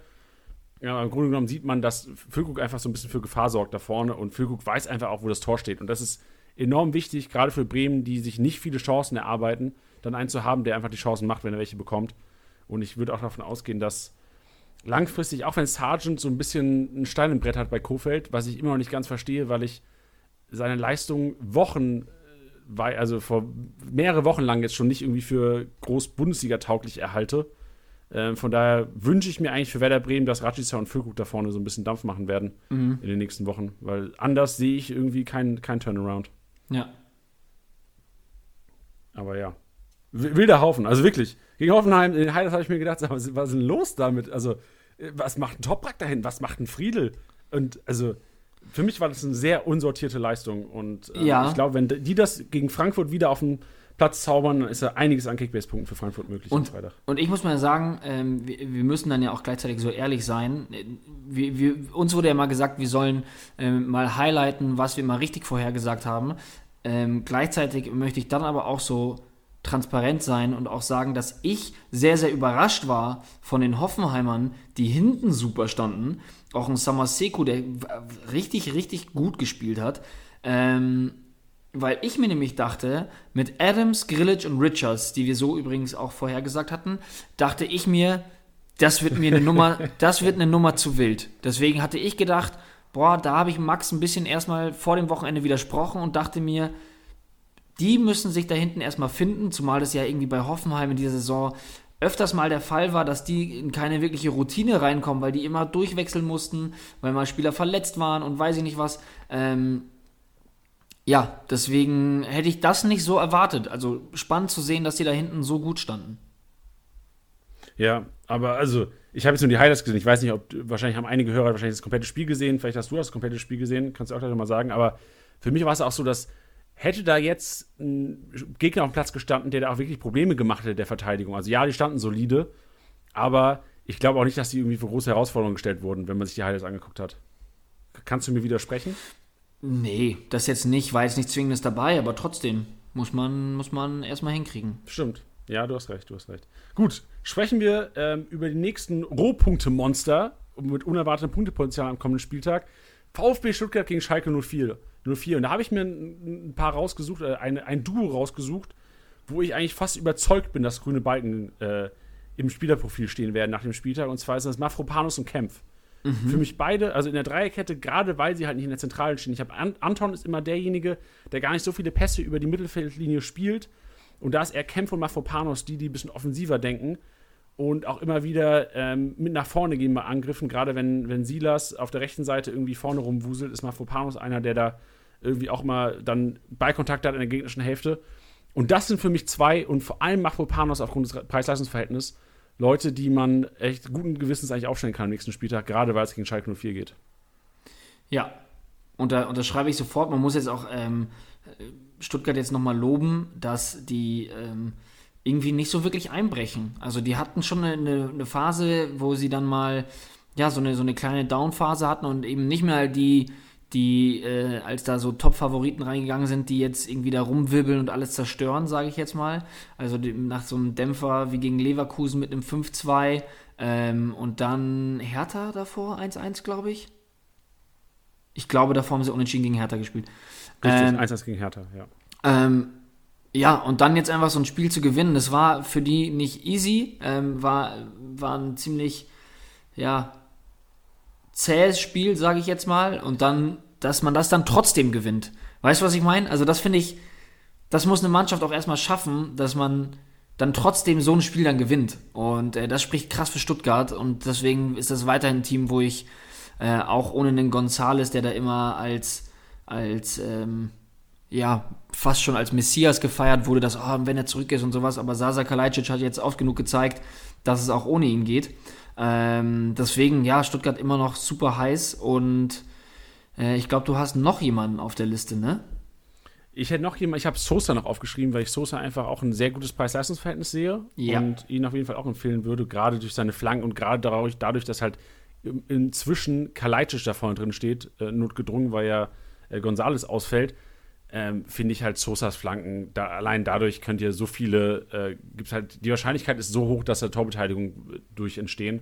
Ja, im Grunde genommen sieht man, dass Füllkrug einfach so ein bisschen für Gefahr sorgt da vorne und Füllkrug weiß einfach auch, wo das Tor steht. Und das ist enorm wichtig, gerade für Bremen, die sich nicht viele Chancen erarbeiten, dann einen zu haben, der einfach die Chancen macht, wenn er welche bekommt. Und ich würde auch davon ausgehen, dass langfristig, auch wenn Sargent so ein bisschen ein Stein im Brett hat bei Kofeld, was ich immer noch nicht ganz verstehe, weil ich seine Leistung Wochen, äh, also vor mehrere Wochen lang jetzt schon nicht irgendwie für groß Bundesliga tauglich erhalte. Ähm, von daher wünsche ich mir eigentlich für Werder Bremen, dass Rajica und Füllkrug da vorne so ein bisschen Dampf machen werden mhm. in den nächsten Wochen, weil anders sehe ich irgendwie keinen kein Turnaround. Ja. Aber ja. Wilder Haufen, also wirklich. Gegen Hoffenheim, in Highlights habe ich mir gedacht, was ist denn los damit? Also, äh, was macht ein Toprak dahin? Was macht ein Friedel? Und also, für mich war das eine sehr unsortierte Leistung. Und äh, ja. ich glaube, wenn die das gegen Frankfurt wieder auf den Platz zaubern, dann ist da einiges an Kickbase-Punkten für Frankfurt möglich und, am Freitag. Und ich muss mal sagen, ähm, wir, wir, müssen dann ja auch gleichzeitig so ehrlich sein. Wir, wir, uns wurde ja mal gesagt, wir sollen ähm, mal highlighten, was wir mal richtig vorhergesagt haben. Ähm, gleichzeitig möchte ich dann aber auch so transparent sein und auch sagen, dass ich sehr, sehr überrascht war von den Hoffenheimern, die hinten super standen. Auch ein Samaseko, der richtig, richtig gut gespielt hat. Ähm, weil ich mir nämlich dachte, mit Adams, Grillage und Richards, die wir so übrigens auch vorhergesagt hatten, dachte ich mir, das wird mir eine Nummer, *laughs* das wird eine Nummer zu wild. Deswegen hatte ich gedacht, boah, da habe ich Max ein bisschen erstmal vor dem Wochenende widersprochen und dachte mir, die müssen sich da hinten erstmal finden, zumal das ja irgendwie bei Hoffenheim in dieser Saison öfters mal der Fall war, dass die in keine wirkliche Routine reinkommen, weil die immer durchwechseln mussten, weil mal Spieler verletzt waren und weiß ich nicht was. Ähm, ja, deswegen hätte ich das nicht so erwartet. Also spannend zu sehen, dass die da hinten so gut standen. Ja, aber also, ich habe jetzt nur die Highlights gesehen. Ich weiß nicht, ob wahrscheinlich haben einige Hörer wahrscheinlich das komplette Spiel gesehen. Vielleicht hast du das komplette Spiel gesehen, kannst du auch gleich mal sagen. Aber für mich war es auch so, dass hätte da jetzt ein Gegner auf dem Platz gestanden, der da auch wirklich Probleme gemacht hätte der Verteidigung. Also ja, die standen solide, aber ich glaube auch nicht, dass die irgendwie für große Herausforderungen gestellt wurden, wenn man sich die Highlights angeguckt hat. Kannst du mir widersprechen? Nee, das jetzt nicht, war jetzt nicht zwingendes dabei, aber trotzdem muss man, muss man erstmal hinkriegen. Stimmt. Ja, du hast recht, du hast recht. Gut, sprechen wir ähm, über die nächsten Rohpunkte-Monster mit unerwartetem Punktepotenzial am kommenden Spieltag. VfB Stuttgart gegen Schalke 04. 04. Und da habe ich mir ein, ein, paar rausgesucht, äh, eine, ein Duo rausgesucht, wo ich eigentlich fast überzeugt bin, dass grüne Balken äh, im Spielerprofil stehen werden nach dem Spieltag. Und zwar ist das Mafropanus und Kempf. Mhm. Für mich beide, also in der Dreierkette, gerade weil sie halt nicht in der Zentrale stehen. Ich habe Anton ist immer derjenige, der gar nicht so viele Pässe über die Mittelfeldlinie spielt. Und da ist eher Kempf und Mafropanos die, die ein bisschen offensiver denken und auch immer wieder ähm, mit nach vorne gehen bei Angriffen. Gerade wenn, wenn Silas auf der rechten Seite irgendwie vorne rumwuselt, ist Mafropanos einer, der da irgendwie auch mal dann Ballkontakt hat in der gegnerischen Hälfte. Und das sind für mich zwei und vor allem Mafropanos aufgrund des Preis-Leistungs-Verhältnisses Leute, die man echt guten Gewissens eigentlich aufstellen kann am nächsten Spieltag, gerade weil es gegen Schalke 04 geht. Ja, und da unterschreibe ich sofort. Man muss jetzt auch ähm, Stuttgart jetzt nochmal loben, dass die ähm, irgendwie nicht so wirklich einbrechen. Also die hatten schon eine, eine Phase, wo sie dann mal ja so eine, so eine kleine Down-Phase hatten und eben nicht mehr die die, äh, als da so Top-Favoriten reingegangen sind, die jetzt irgendwie da rumwirbeln und alles zerstören, sage ich jetzt mal. Also die, nach so einem Dämpfer wie gegen Leverkusen mit einem 5-2 ähm, und dann Hertha davor, 1-1, glaube ich. Ich glaube, davor haben sie unentschieden gegen Hertha gespielt. Richtig, ähm, 1-1 gegen Hertha, ja. Ähm, ja, und dann jetzt einfach so ein Spiel zu gewinnen, das war für die nicht easy, ähm, war, war ein ziemlich, ja, zähes Spiel, sage ich jetzt mal, und dann, dass man das dann trotzdem gewinnt. Weißt du, was ich meine? Also das finde ich, das muss eine Mannschaft auch erstmal schaffen, dass man dann trotzdem so ein Spiel dann gewinnt. Und äh, das spricht krass für Stuttgart und deswegen ist das weiterhin ein Team, wo ich äh, auch ohne den Gonzales, der da immer als, als ähm, ja, fast schon als Messias gefeiert wurde, dass, oh, wenn er zurück ist und sowas, aber Sasa Kalajdzic hat jetzt oft genug gezeigt, dass es auch ohne ihn geht. Ähm, deswegen, ja, Stuttgart immer noch super heiß und äh, ich glaube, du hast noch jemanden auf der Liste, ne? Ich hätte noch jemanden, ich habe Sosa noch aufgeschrieben, weil ich Sosa einfach auch ein sehr gutes Preis-Leistungs-Verhältnis sehe ja. und ihn auf jeden Fall auch empfehlen würde, gerade durch seine Flanken und gerade dadurch, dadurch dass halt inzwischen Kalajdzic da vorne drin steht, äh, notgedrungen, weil ja äh, Gonzales ausfällt, ähm, finde ich halt Sosas Flanken, da, allein dadurch könnt ihr so viele, äh, gibt halt, die Wahrscheinlichkeit ist so hoch, dass da Torbeteiligung durch entstehen.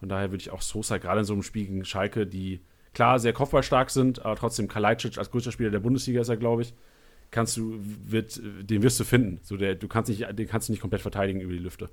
Von daher würde ich auch Sosa gerade in so einem Spiel gegen Schalke, die klar sehr kopfballstark sind, aber trotzdem Kalajdzic als größter Spieler der Bundesliga ist er, glaube ich, kannst du, wird, den wirst du finden. So der, du kannst nicht, den kannst du nicht komplett verteidigen über die Lüfte.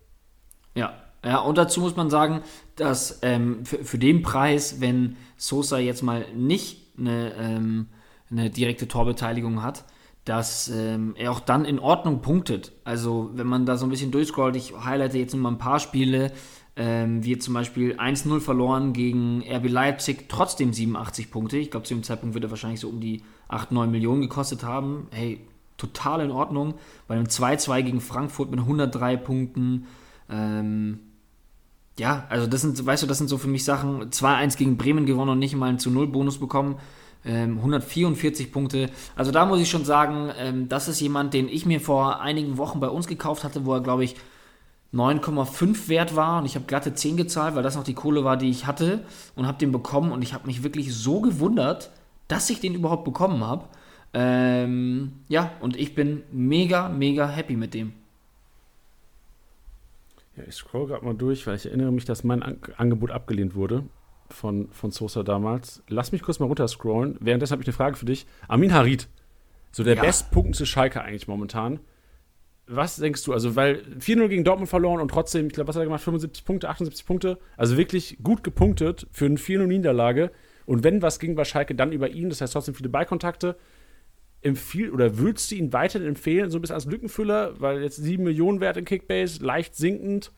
Ja, Ja, und dazu muss man sagen, dass ähm, für, für, den Preis, wenn Sosa jetzt mal nicht eine, ähm, eine direkte Torbeteiligung hat, dass ähm, er auch dann in Ordnung punktet. Also wenn man da so ein bisschen durchscrollt, ich highlighte jetzt nur mal ein paar Spiele, ähm, wie zum Beispiel 1-0 verloren gegen RB Leipzig, trotzdem 87 Punkte. Ich glaube, zu dem Zeitpunkt wird er wahrscheinlich so um die 8, 9 Millionen gekostet haben. Hey, total in Ordnung. Bei einem 2-2 gegen Frankfurt mit 103 Punkten. Ähm, ja, also das sind, weißt du, das sind so für mich Sachen. 2-1 gegen Bremen gewonnen und nicht mal einen zu 0 Bonus bekommen. Ähm, 144 Punkte. Also da muss ich schon sagen, ähm, das ist jemand, den ich mir vor einigen Wochen bei uns gekauft hatte, wo er, glaube ich, 9,5 wert war und ich habe glatte 10 gezahlt, weil das noch die Kohle war, die ich hatte und habe den bekommen und ich habe mich wirklich so gewundert, dass ich den überhaupt bekommen habe. Ähm, ja, und ich bin mega, mega happy mit dem. Ja, ich scroll gerade mal durch, weil ich erinnere mich, dass mein An Angebot abgelehnt wurde von, von Sosa damals. Lass mich kurz mal runterscrollen. Währenddessen habe ich eine Frage für dich. Amin Harid, so der ja. bestpunktende Schalke eigentlich momentan. Was denkst du? Also, weil 4-0 gegen Dortmund verloren und trotzdem, ich glaube, was hat er gemacht? 75 Punkte, 78 Punkte. Also wirklich gut gepunktet für eine 4-0-Niederlage. Und wenn was ging bei Schalke, dann über ihn. Das heißt trotzdem viele Ballkontakte. Empfiehl oder würdest du ihn weiterhin empfehlen, so ein bisschen als Lückenfüller, weil jetzt 7 Millionen wert in Kickbase, leicht sinkend,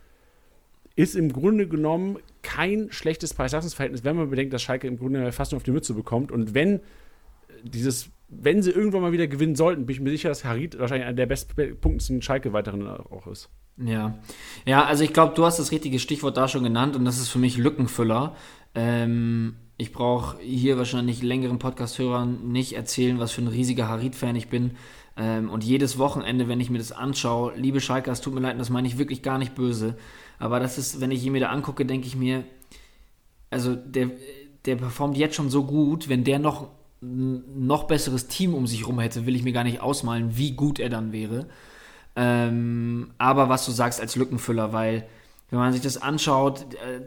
ist im Grunde genommen kein schlechtes Preis-Leistungs-Verhältnis, wenn man bedenkt, dass Schalke im Grunde fast nur auf die Mütze bekommt. Und wenn dieses wenn sie irgendwann mal wieder gewinnen sollten, bin ich mir sicher, dass Harid wahrscheinlich einer der bestpunktsten Schalke-Weiteren auch ist. Ja. Ja, also ich glaube, du hast das richtige Stichwort da schon genannt und das ist für mich Lückenfüller. Ähm, ich brauche hier wahrscheinlich längeren Podcast-Hörern nicht erzählen, was für ein riesiger Harid-Fan ich bin. Ähm, und jedes Wochenende, wenn ich mir das anschaue, liebe Schalke, es tut mir leid, das meine ich wirklich gar nicht böse. Aber das ist, wenn ich ihn mir da angucke, denke ich mir, also der, der performt jetzt schon so gut, wenn der noch noch besseres Team um sich herum hätte, will ich mir gar nicht ausmalen, wie gut er dann wäre. Ähm, aber was du sagst als Lückenfüller, weil wenn man sich das anschaut, äh,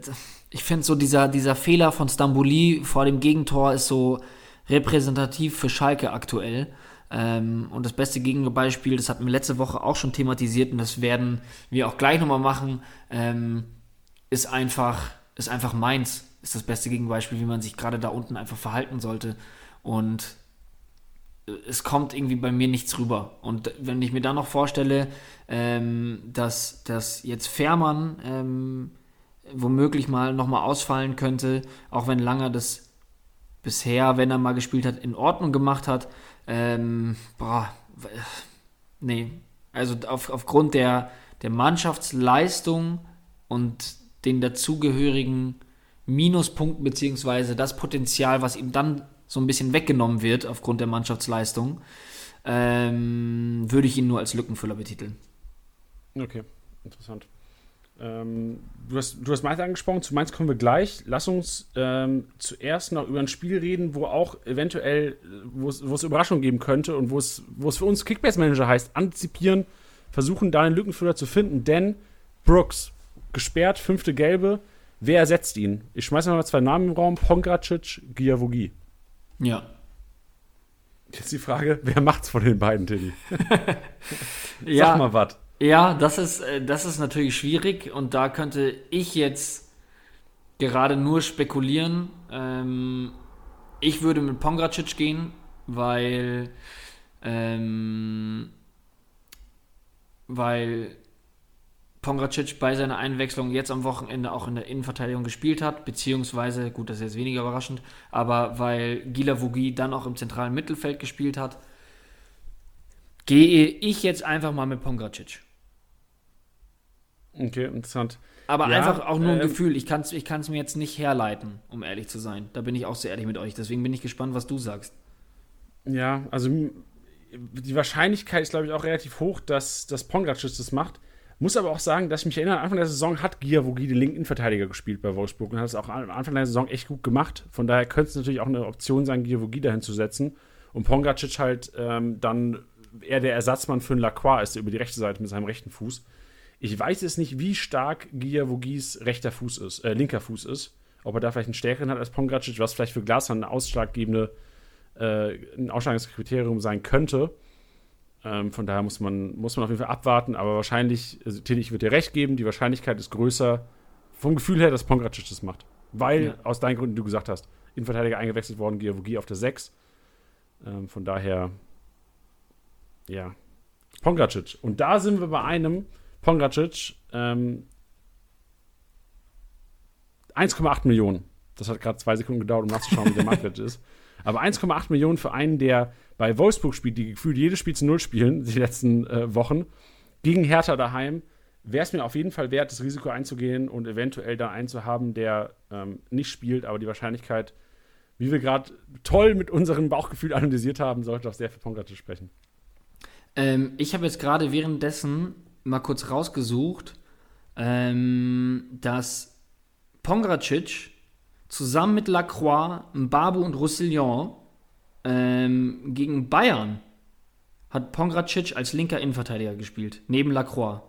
ich finde so dieser, dieser Fehler von Stamboli vor dem Gegentor ist so repräsentativ für Schalke aktuell. Ähm, und das beste Gegenbeispiel, das hatten wir letzte Woche auch schon thematisiert und das werden wir auch gleich nochmal machen, ähm, ist einfach, ist einfach Mainz, ist das beste Gegenbeispiel, wie man sich gerade da unten einfach verhalten sollte. Und es kommt irgendwie bei mir nichts rüber. Und wenn ich mir dann noch vorstelle, ähm, dass, dass jetzt Fährmann womöglich mal nochmal ausfallen könnte, auch wenn Langer das bisher, wenn er mal gespielt hat, in Ordnung gemacht hat, ähm, boah, nee, also auf, aufgrund der, der Mannschaftsleistung und den dazugehörigen Minuspunkten beziehungsweise das Potenzial, was ihm dann so ein bisschen weggenommen wird aufgrund der Mannschaftsleistung, ähm, würde ich ihn nur als Lückenfüller betiteln. Okay, interessant. Ähm, du, hast, du hast Mainz angesprochen, zu Mainz kommen wir gleich. Lass uns ähm, zuerst noch über ein Spiel reden, wo auch eventuell, wo es Überraschungen geben könnte und wo es, wo es für uns Kickbase-Manager heißt, antizipieren, versuchen da einen Lückenfüller zu finden, denn Brooks, gesperrt, fünfte Gelbe, wer ersetzt ihn? Ich schmeiße mal zwei Namen im Raum, Pongracic, Giavogi. Ja. Jetzt die Frage, wer macht's von den beiden, Tilly? *laughs* ja, Sag mal was. Ja, das ist, äh, das ist natürlich schwierig und da könnte ich jetzt gerade nur spekulieren. Ähm, ich würde mit Pongracic gehen, weil, ähm, weil Pongracic bei seiner Einwechslung jetzt am Wochenende auch in der Innenverteidigung gespielt hat, beziehungsweise, gut, das ist jetzt weniger überraschend, aber weil Gila Vogi dann auch im zentralen Mittelfeld gespielt hat, gehe ich jetzt einfach mal mit Pongracic. Okay, interessant. Aber ja, einfach auch nur ein äh, Gefühl. Ich kann es ich mir jetzt nicht herleiten, um ehrlich zu sein. Da bin ich auch sehr ehrlich mit euch. Deswegen bin ich gespannt, was du sagst. Ja, also die Wahrscheinlichkeit ist, glaube ich, auch relativ hoch, dass, dass Pongracic das macht. Muss aber auch sagen, dass ich mich erinnere, Anfang der Saison hat Giavogi den linken Verteidiger gespielt bei Wolfsburg und hat es auch am Anfang der Saison echt gut gemacht. Von daher könnte es natürlich auch eine Option sein, Giavogi dahin zu setzen. Und Pongracic halt ähm, dann eher der Ersatzmann für einen Lacroix ist, der über die rechte Seite mit seinem rechten Fuß. Ich weiß jetzt nicht, wie stark Giavogis rechter Fuß ist, äh, linker Fuß ist. Ob er da vielleicht einen stärkeren hat als Pongracic, was vielleicht für Glasmann eine ausschlaggebende, äh, ein ausschlaggebendes Kriterium sein könnte. Ähm, von daher muss man, muss man auf jeden Fall abwarten, aber wahrscheinlich, also Tilly, ich würde dir recht geben, die Wahrscheinlichkeit ist größer, vom Gefühl her, dass Pongracic das macht. Weil, ja. aus deinen Gründen, die du gesagt hast, Innenverteidiger eingewechselt worden, Giavogi auf der 6. Ähm, von daher, ja, Pongracic. Und da sind wir bei einem, Pongracic, ähm, 1,8 Millionen. Das hat gerade zwei Sekunden gedauert, um nachzuschauen, wie der Marktwert ist. *laughs* Aber 1,8 Millionen für einen, der bei Wolfsburg spielt, die gefühlt jedes Spiel zu Null spielen, die letzten äh, Wochen, gegen Hertha daheim, wäre es mir auf jeden Fall wert, das Risiko einzugehen und eventuell da einen zu haben, der ähm, nicht spielt, aber die Wahrscheinlichkeit, wie wir gerade toll mit unserem Bauchgefühl analysiert haben, sollte auch sehr für Pongratic sprechen. Ähm, ich habe jetzt gerade währenddessen mal kurz rausgesucht, ähm, dass Pongracic zusammen mit Lacroix, Mbabu und Roussillon ähm, gegen Bayern hat Pongracic als linker Innenverteidiger gespielt, neben Lacroix.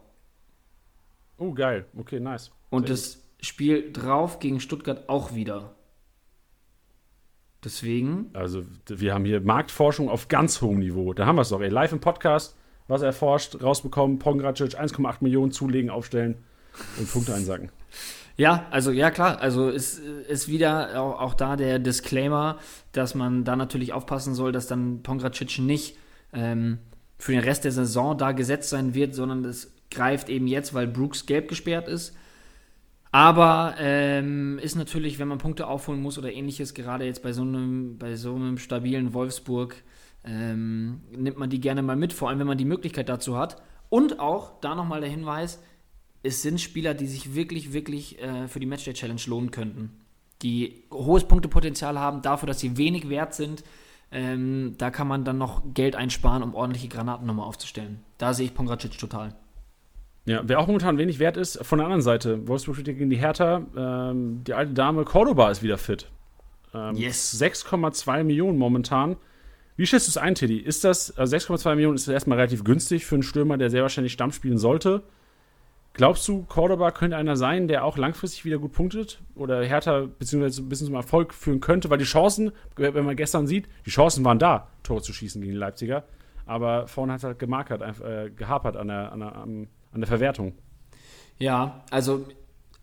Oh, geil. Okay, nice. Und Sehr das Spiel drauf gegen Stuttgart auch wieder. Deswegen. Also, wir haben hier Marktforschung auf ganz hohem Niveau. Da haben wir es doch, ey. Live im Podcast, was erforscht, rausbekommen, Pongracic 1,8 Millionen zulegen, aufstellen und Punkte einsacken. Ja, also ja klar, also ist, ist wieder auch, auch, da der Disclaimer, dass man da natürlich aufpassen soll, dass dann Pongracic nicht ähm, für den Rest der Saison da gesetzt sein wird, sondern das greift eben jetzt, weil Brooks gelb gesperrt ist. Aber ähm, ist natürlich, wenn man Punkte aufholen muss oder ähnliches, gerade jetzt bei so einem, bei so einem stabilen Wolfsburg, ähm, nimmt man die gerne mal mit, vor allem wenn man die Möglichkeit dazu hat. Und auch da nochmal der Hinweis, es sind Spieler, die sich wirklich, wirklich äh, für die Matchday Challenge lohnen könnten. Die hohes Punktepotenzial haben, dafür, dass sie wenig wert sind. Ähm, da kann man dann noch Geld einsparen, um ordentliche Granaten nochmal aufzustellen. Da sehe ich Pongracic total. Ja, wer auch momentan wenig wert ist, von der anderen Seite, Wolfsburg steht gegen die Hertha, ähm, die alte Dame Cordoba ist wieder fit. Ähm, yes. 6,2 Millionen momentan. Wie schätzt du es ein, Teddy? Ist das, also 6,2 Millionen ist das erstmal relativ günstig für einen Stürmer, der sehr wahrscheinlich Stamm spielen sollte. Glaubst du, Cordoba könnte einer sein, der auch langfristig wieder gut punktet oder Hertha beziehungsweise ein bisschen zum Erfolg führen könnte? Weil die Chancen, wenn man gestern sieht, die Chancen waren da, Tore zu schießen gegen die Leipziger. Aber vorne hat es halt gemarkert, äh, gehapert an der, an, der, an der Verwertung. Ja, also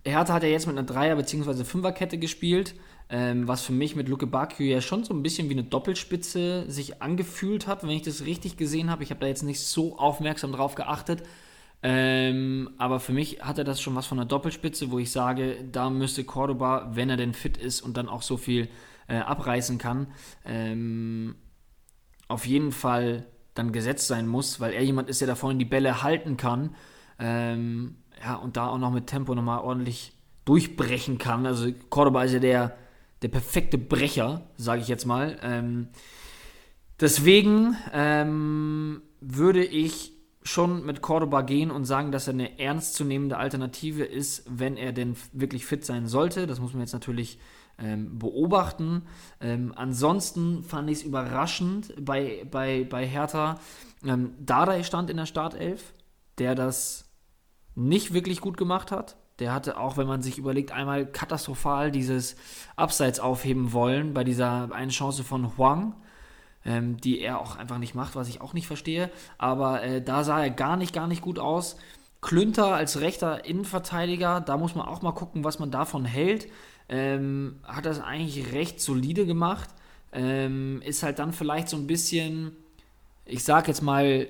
Hertha hat ja jetzt mit einer Dreier- bzw. Fünferkette gespielt, ähm, was für mich mit Luke Bakio ja schon so ein bisschen wie eine Doppelspitze sich angefühlt hat, wenn ich das richtig gesehen habe. Ich habe da jetzt nicht so aufmerksam drauf geachtet. Ähm, aber für mich hat er das schon was von einer Doppelspitze, wo ich sage, da müsste Cordoba, wenn er denn fit ist und dann auch so viel äh, abreißen kann, ähm, auf jeden Fall dann gesetzt sein muss, weil er jemand ist, der da vorne die Bälle halten kann. Ähm, ja, und da auch noch mit Tempo nochmal ordentlich durchbrechen kann. Also Cordoba ist ja der, der perfekte Brecher, sage ich jetzt mal. Ähm, deswegen ähm, würde ich schon mit Cordoba gehen und sagen, dass er eine ernstzunehmende Alternative ist, wenn er denn wirklich fit sein sollte. Das muss man jetzt natürlich ähm, beobachten. Ähm, ansonsten fand ich es überraschend bei, bei, bei Hertha. Ähm, Dardai stand in der Startelf, der das nicht wirklich gut gemacht hat. Der hatte auch, wenn man sich überlegt, einmal katastrophal dieses Abseits aufheben wollen bei dieser einen Chance von Huang ähm, die er auch einfach nicht macht, was ich auch nicht verstehe. Aber äh, da sah er gar nicht, gar nicht gut aus. Klünter als rechter Innenverteidiger, da muss man auch mal gucken, was man davon hält. Ähm, hat das eigentlich recht solide gemacht. Ähm, ist halt dann vielleicht so ein bisschen, ich sag jetzt mal,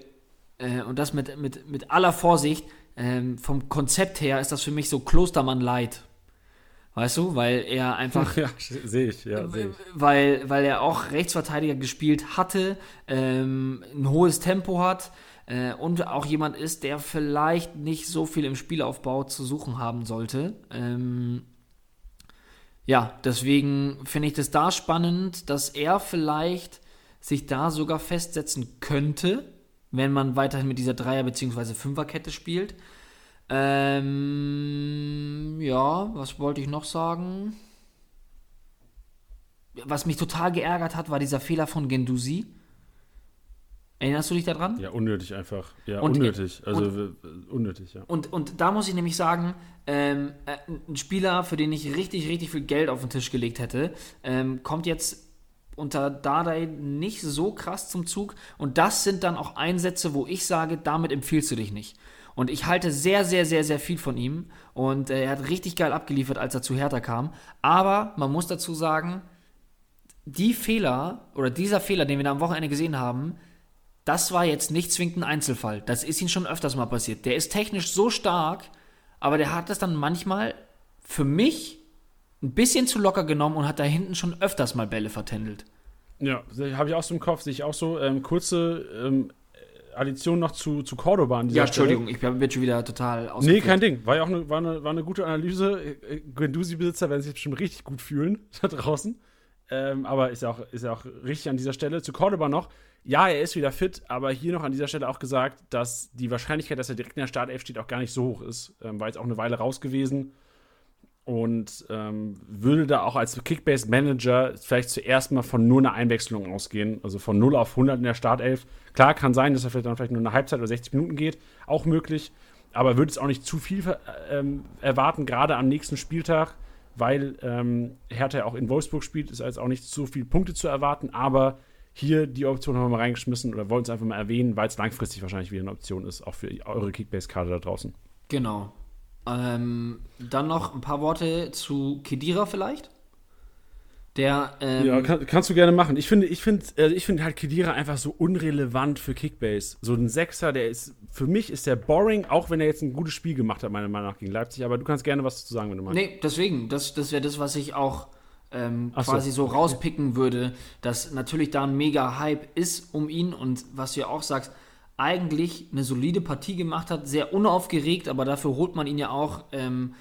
äh, und das mit, mit, mit aller Vorsicht, ähm, vom Konzept her ist das für mich so Klostermann Light. Weißt du, weil er einfach. *laughs* ja, sehe ich, ja, sehe ich. Weil, weil er auch Rechtsverteidiger gespielt hatte, ähm, ein hohes Tempo hat äh, und auch jemand ist, der vielleicht nicht so viel im Spielaufbau zu suchen haben sollte. Ähm, ja, deswegen finde ich das da spannend, dass er vielleicht sich da sogar festsetzen könnte, wenn man weiterhin mit dieser Dreier- bzw. Fünferkette spielt. Ähm, ja, was wollte ich noch sagen? Was mich total geärgert hat, war dieser Fehler von Gendusi. Erinnerst du dich daran? Ja, unnötig einfach. Ja, und, unnötig. Also und, unnötig, ja. Und, und da muss ich nämlich sagen, ähm, äh, ein Spieler, für den ich richtig, richtig viel Geld auf den Tisch gelegt hätte, ähm, kommt jetzt unter Dardai nicht so krass zum Zug. Und das sind dann auch Einsätze, wo ich sage, damit empfiehlst du dich nicht. Und ich halte sehr, sehr, sehr, sehr viel von ihm. Und äh, er hat richtig geil abgeliefert, als er zu Hertha kam. Aber man muss dazu sagen, die Fehler oder dieser Fehler, den wir da am Wochenende gesehen haben, das war jetzt nicht zwingend ein Einzelfall. Das ist ihm schon öfters mal passiert. Der ist technisch so stark, aber der hat das dann manchmal für mich ein bisschen zu locker genommen und hat da hinten schon öfters mal Bälle vertändelt. Ja, habe ich auch so im Kopf, sehe ich auch so. Ähm, kurze ähm, Addition noch zu, zu Cordoba Ja, Entschuldigung, Stelle. ich bin schon wieder total aus. Nee, kein Ding. War ja auch eine, war eine, war eine gute Analyse. Guendouzi-Besitzer werden sich bestimmt richtig gut fühlen *laughs* da draußen. Ähm, aber ist ja, auch, ist ja auch richtig an dieser Stelle. Zu Cordoba noch. Ja, er ist wieder fit, aber hier noch an dieser Stelle auch gesagt, dass die Wahrscheinlichkeit, dass er direkt in der Startelf steht, auch gar nicht so hoch ist. Ähm, war jetzt auch eine Weile raus gewesen und ähm, würde da auch als Kickbase-Manager vielleicht zuerst mal von nur einer Einwechslung ausgehen, also von 0 auf 100 in der Startelf. Klar, kann sein, dass er vielleicht dann vielleicht nur eine Halbzeit oder 60 Minuten geht, auch möglich, aber würde es auch nicht zu viel ähm, erwarten, gerade am nächsten Spieltag, weil ähm, Hertha ja auch in Wolfsburg spielt, ist also auch nicht so viele Punkte zu erwarten, aber hier die Option haben wir mal reingeschmissen oder wollen es einfach mal erwähnen, weil es langfristig wahrscheinlich wieder eine Option ist, auch für eure Kickbase-Karte da draußen. Genau, ähm, dann noch ein paar Worte zu Kedira vielleicht. Der, ähm, ja, kann, kannst du gerne machen. Ich finde, ich finde, also ich finde halt Kedira einfach so unrelevant für Kickbase. So ein Sechser, der ist, für mich ist der boring, auch wenn er jetzt ein gutes Spiel gemacht hat, meiner Meinung nach, gegen Leipzig. Aber du kannst gerne was dazu sagen, wenn du magst. Nee, deswegen, das, das wäre das, was ich auch ähm, quasi so, so rauspicken würde, dass natürlich da ein mega Hype ist um ihn und was du ja auch sagst, eigentlich eine solide Partie gemacht hat, sehr unaufgeregt, aber dafür holt man ihn ja auch. Ähm,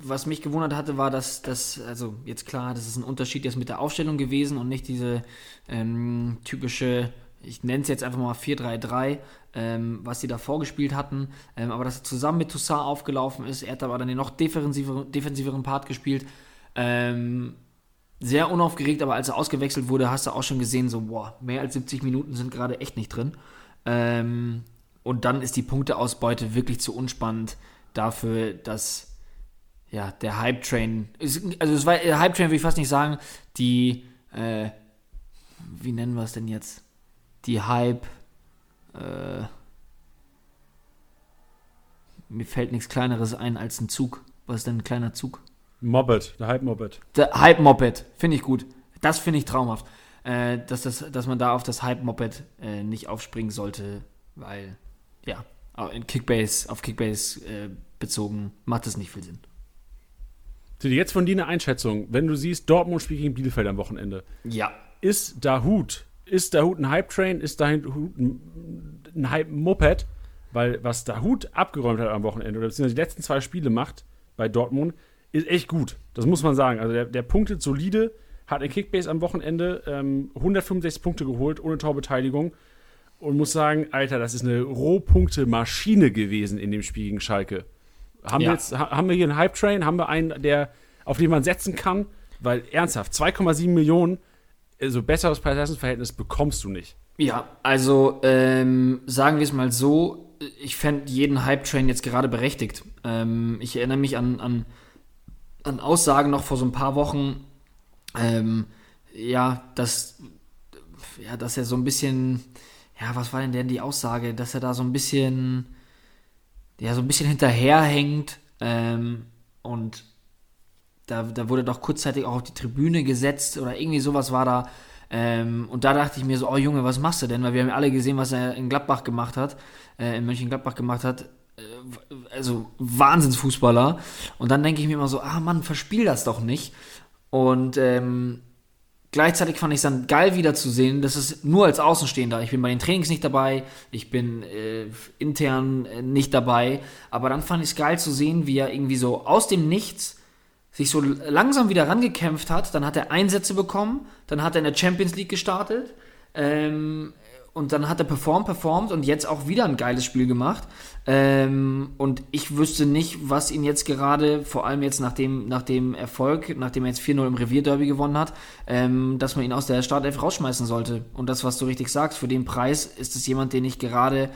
was mich gewundert hatte, war, dass das, also jetzt klar, das ist ein Unterschied jetzt mit der Aufstellung gewesen und nicht diese ähm, typische, ich nenne es jetzt einfach mal 4-3-3, ähm, was sie da vorgespielt hatten, ähm, aber dass er zusammen mit Toussaint aufgelaufen ist, er hat aber dann den noch defensiveren, defensiveren Part gespielt. Ähm, sehr unaufgeregt, aber als er ausgewechselt wurde, hast du auch schon gesehen, so, boah, mehr als 70 Minuten sind gerade echt nicht drin. Ähm, und dann ist die Punkteausbeute wirklich zu unspannend dafür, dass ja, der Hype-Train, also es war, Hype-Train will ich fast nicht sagen, die, äh, wie nennen wir es denn jetzt? Die Hype, äh, mir fällt nichts Kleineres ein als ein Zug. Was ist denn ein kleiner Zug? Moped, der Hype-Moped. Der Hype-Moped, finde ich gut. Das finde ich traumhaft äh, dass, das, dass man da auf das Hype-Moped äh, nicht aufspringen sollte, weil, ja, in Kickbase, auf Kickbase äh, bezogen macht das nicht viel Sinn. Jetzt von dir eine Einschätzung. Wenn du siehst, Dortmund spielt gegen Bielefeld am Wochenende. Ja. Ist Dahut, ist Dahut ein Hype-Train? Ist Dahut ein, ein Hype-Moped? Weil was Dahut abgeräumt hat am Wochenende, oder beziehungsweise die letzten zwei Spiele macht bei Dortmund, ist echt gut. Das muss man sagen. Also der, der punktet solide, hat in Kickbase am Wochenende ähm, 165 Punkte geholt, ohne Torbeteiligung. Und muss sagen, Alter, das ist eine Rohpunkte-Maschine gewesen in dem Spiel gegen Schalke. Haben, ja. wir, jetzt, haben wir hier einen Hype-Train? Haben wir einen, der, auf den man setzen kann? Weil ernsthaft, 2,7 Millionen, also besseres Preis-Leistungs-Verhältnis bekommst du nicht. Ja, also ähm, sagen wir es mal so, ich fände jeden Hype-Train jetzt gerade berechtigt. Ähm, ich erinnere mich an, an, an Aussagen noch vor so ein paar Wochen, ähm, ja, dass, ja, dass er so ein bisschen, ja, was war denn denn die Aussage, dass er da so ein bisschen, ja, so ein bisschen hinterherhängt ähm, und da, da wurde doch kurzzeitig auch auf die Tribüne gesetzt oder irgendwie sowas war da. Ähm, und da dachte ich mir so, oh Junge, was machst du denn? Weil wir haben ja alle gesehen, was er in Gladbach gemacht hat, äh, in Mönchengladbach gemacht hat. Äh, also Wahnsinnsfußballer. Und dann denke ich mir immer so, ah Mann, verspiel das doch nicht. Und ähm, gleichzeitig fand ich es dann geil wiederzusehen, dass es nur als Außenstehender. Ich bin bei den Trainings nicht dabei, ich bin äh, intern äh, nicht dabei, aber dann fand ich es geil zu sehen, wie er irgendwie so aus dem Nichts sich so langsam wieder rangekämpft hat. Dann hat er Einsätze bekommen, dann hat er in der Champions League gestartet. Ähm, und dann hat er performt, performt und jetzt auch wieder ein geiles Spiel gemacht. Ähm, und ich wüsste nicht, was ihn jetzt gerade, vor allem jetzt nach dem, nach dem Erfolg, nachdem er jetzt 4-0 im Revierderby gewonnen hat, ähm, dass man ihn aus der Startelf rausschmeißen sollte. Und das, was du richtig sagst, für den Preis ist es jemand, den ich gerade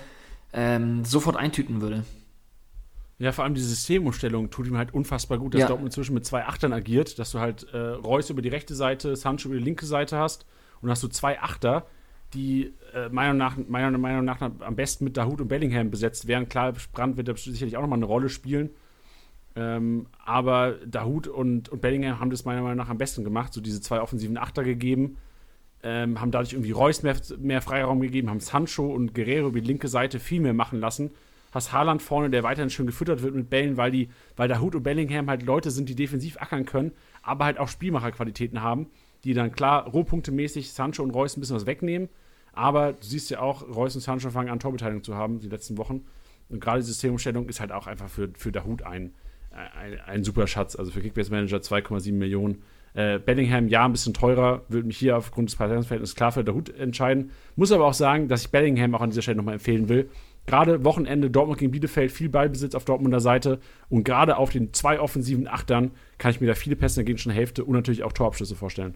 ähm, sofort eintüten würde. Ja, vor allem die Systemumstellung tut ihm halt unfassbar gut, dass Ja. Dortmund inzwischen mit zwei Achtern agiert, dass du halt äh, Reus über die rechte Seite, Sancho über die linke Seite hast und hast du zwei Achter, die äh, meiner, nach, meiner Meinung nach am besten mit Dahut und Bellingham besetzt werden. Klar, Brandt wird da sicherlich auch nochmal eine Rolle spielen. Ähm, aber Dahut und, und Bellingham haben das meiner Meinung nach am besten gemacht, so diese zwei offensiven Achter gegeben, ähm, haben dadurch irgendwie Reus mehr, mehr Freiraum gegeben, haben Sancho und Guerrero über die linke Seite viel mehr machen lassen. Hast Haaland vorne, der weiterhin schön gefüttert wird mit Bällen, weil die, weil Dahut und Bellingham halt Leute sind, die defensiv ackern können, aber halt auch Spielmacherqualitäten haben, die dann klar rohpunktemäßig Sancho und Reus ein bisschen was wegnehmen. Aber du siehst ja auch, Reus und Sancho fangen an, Torbeteiligung zu haben die letzten Wochen. Und gerade die Systemumstellung ist halt auch einfach für, für Dahut ein, ein, ein super Schatz. Also für Kickbase Manager 2,7 Millionen. Äh, Bellingham, ja, ein bisschen teurer, würde mich hier aufgrund des Preisverhältnisses klar für Dahut entscheiden. Muss aber auch sagen, dass ich Bellingham auch an dieser Stelle nochmal empfehlen will. Gerade Wochenende Dortmund gegen Bielefeld, viel Ballbesitz auf Dortmunder Seite und gerade auf den zwei offensiven Achtern kann ich mir da viele Pässe in der gegnerischen Hälfte und natürlich auch Torabschlüsse vorstellen.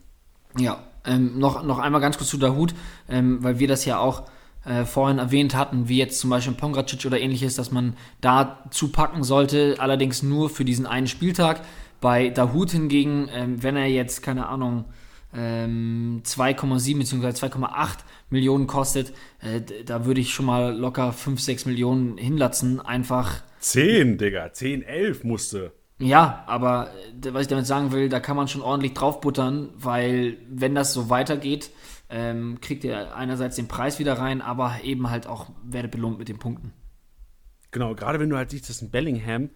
Ja, ähm, noch, noch einmal ganz kurz zu Dahut, ähm, weil wir das ja auch äh, vorhin erwähnt hatten, wie jetzt zum Beispiel Pongracic oder ähnliches, dass man da zupacken sollte, allerdings nur für diesen einen Spieltag. Bei Dahut hingegen, ähm, wenn er jetzt, keine Ahnung, ähm, 2,7 bzw. 2,8 Millionen kostet, äh, da würde ich schon mal locker 5, 6 Millionen hinlatzen, einfach 10, Digga, 10, 11 musste. ja, aber äh, was ich damit sagen will, da kann man schon ordentlich draufbuttern, weil wenn das so weitergeht, ähm, kriegt ihr einerseits den Preis wieder rein, aber eben halt auch werdet belohnt mit den Punkten. Genau, gerade wenn du halt siehst, dass ein Bellingham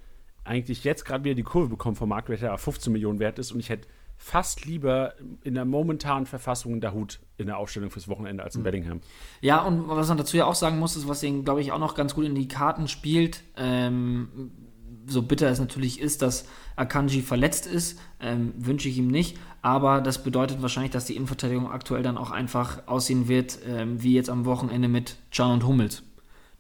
eigentlich jetzt gerade wieder die Kurve bekommt vom Marktwert, der auf 15 Millionen wert ist und ich hätte fast lieber in der momentanen Verfassung Dahut in der Aufstellung fürs Wochenende als ein Bellingham. Ja, und was man dazu ja auch sagen muss, ist, was ihn, glaube ich, auch noch ganz gut in die Karten spielt, ähm, so bitter es natürlich ist, dass Akanji verletzt ist, ähm, wünsche ich ihm nicht, aber das bedeutet wahrscheinlich, dass die Innenverteidigung aktuell dann auch einfach aussehen wird, ähm, wie jetzt am Wochenende mit Can und Hummels.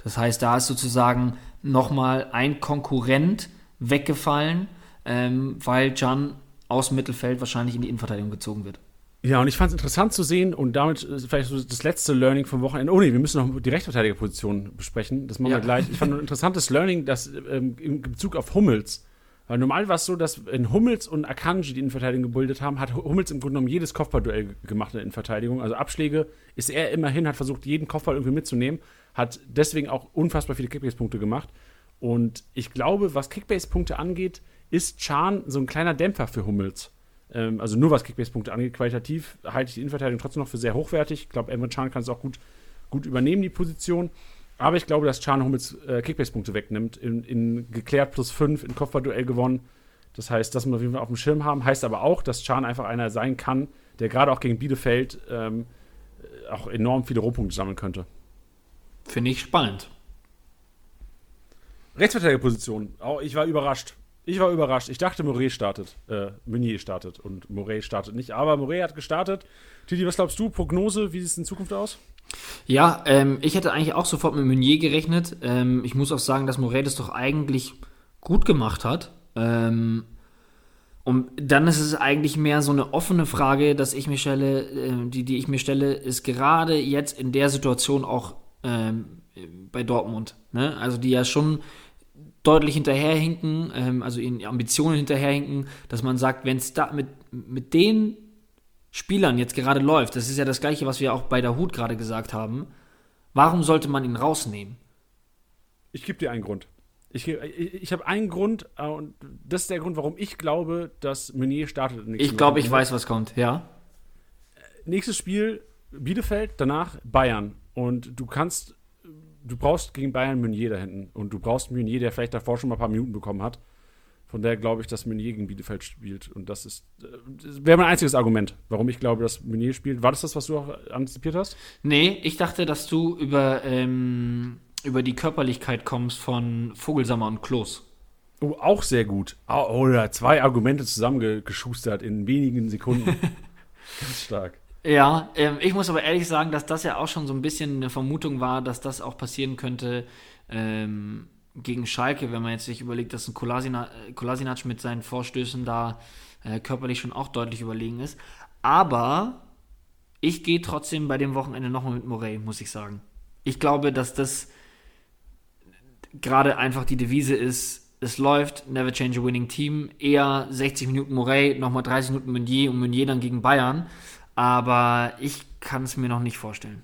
Das heißt, da ist sozusagen nochmal ein Konkurrent weggefallen, ähm, weil Can aus dem Mittelfeld wahrscheinlich in die Innenverteidigung gezogen wird. Ja, und ich fand es interessant zu sehen und damit äh, vielleicht so das letzte Learning vom Wochenende. Oh nee, wir müssen noch die Rechtsverteidigerposition besprechen. Das machen Ja. wir gleich. Ich fand ein interessantes Learning, dass ähm, in Bezug auf Hummels. Weil normal war es so, dass in Hummels und Akanji die Innenverteidigung gebildet haben, hat Hummels im Grunde genommen jedes Kopfballduell ge- gemacht in der Innenverteidigung. Also Abschläge ist er immerhin, hat versucht, jeden Kopfball irgendwie mitzunehmen, hat deswegen auch unfassbar viele Kickbase-Punkte gemacht. Und ich glaube, was Kickbase-Punkte angeht, ist Chan so ein kleiner Dämpfer für Hummels. Ähm, also nur was Kickbase-Punkte angeht, qualitativ halte ich die Innenverteidigung trotzdem noch für sehr hochwertig. Ich glaube, Emre Can kann es auch gut, gut übernehmen, die Position. Aber ich glaube, dass Can Hummels äh, Kickbase-Punkte wegnimmt. In, in geklärt plus 5, in Kopfballduell gewonnen. Das heißt, das muss man auf jeden Fall auf dem Schirm haben. Heißt aber auch, dass Can einfach einer sein kann, der gerade auch gegen Bielefeld ähm, äh, auch enorm viele Rohpunkte sammeln könnte. Finde ich spannend. Rechtsverteidigerposition. Oh, ich war überrascht. Ich war überrascht. Ich dachte, Moret startet. Äh, Meunier startet und Moret startet nicht. Aber Moret hat gestartet. Titi, was glaubst du? Prognose, wie sieht es in Zukunft aus? Ja, ähm, ich hätte eigentlich auch sofort mit Meunier gerechnet. Ähm, ich muss auch sagen, dass Moret das doch eigentlich gut gemacht hat. Ähm, und dann ist es eigentlich mehr so eine offene Frage, dass ich mir stelle, äh, die, die ich mir stelle, ist gerade jetzt in der Situation auch ähm, bei Dortmund. Ne? Also die ja schon deutlich hinterherhinken, ähm, also in Ambitionen hinterherhinken, dass man sagt, wenn es da mit, mit den Spielern jetzt gerade läuft, das ist ja das gleiche, was wir auch bei der Hut gerade gesagt haben, warum sollte man ihn rausnehmen? Ich gebe dir einen Grund. Ich, ich, ich habe einen Grund äh, und das ist der Grund, warum ich glaube, dass Meunier startet. Ich glaube, ich weiß, was kommt, ja. Nächstes Spiel Bielefeld, danach Bayern. Und du kannst, du brauchst gegen Bayern Meunier da hinten. Und du brauchst Meunier, der vielleicht davor schon mal ein paar Minuten bekommen hat. Von daher glaube ich, dass Meunier gegen Bielefeld spielt. Und das ist, äh, das wäre mein einziges Argument, warum ich glaube, dass Meunier spielt. War das das, was du auch antizipiert hast? Nee, ich dachte, dass du über, ähm, über die Körperlichkeit kommst von Vogelsammer und Klos. Oh, auch sehr gut. Oh, oh ja, zwei Argumente zusammengeschustert in wenigen Sekunden. *laughs* Ganz stark. Ja, ähm, ich muss aber ehrlich sagen, dass das ja auch schon so ein bisschen eine Vermutung war, dass das auch passieren könnte ähm, gegen Schalke, wenn man jetzt sich überlegt, dass ein Kolasina- äh, Kolasinac mit seinen Vorstößen da äh, körperlich schon auch deutlich überlegen ist. Aber ich gehe trotzdem bei dem Wochenende nochmal mit Morey, muss ich sagen. Ich glaube, dass das gerade einfach die Devise ist, es läuft, never change a winning team. Eher 60 Minuten Morey, nochmal 30 Minuten Meunier und Meunier dann gegen Bayern. Aber ich kann es mir noch nicht vorstellen.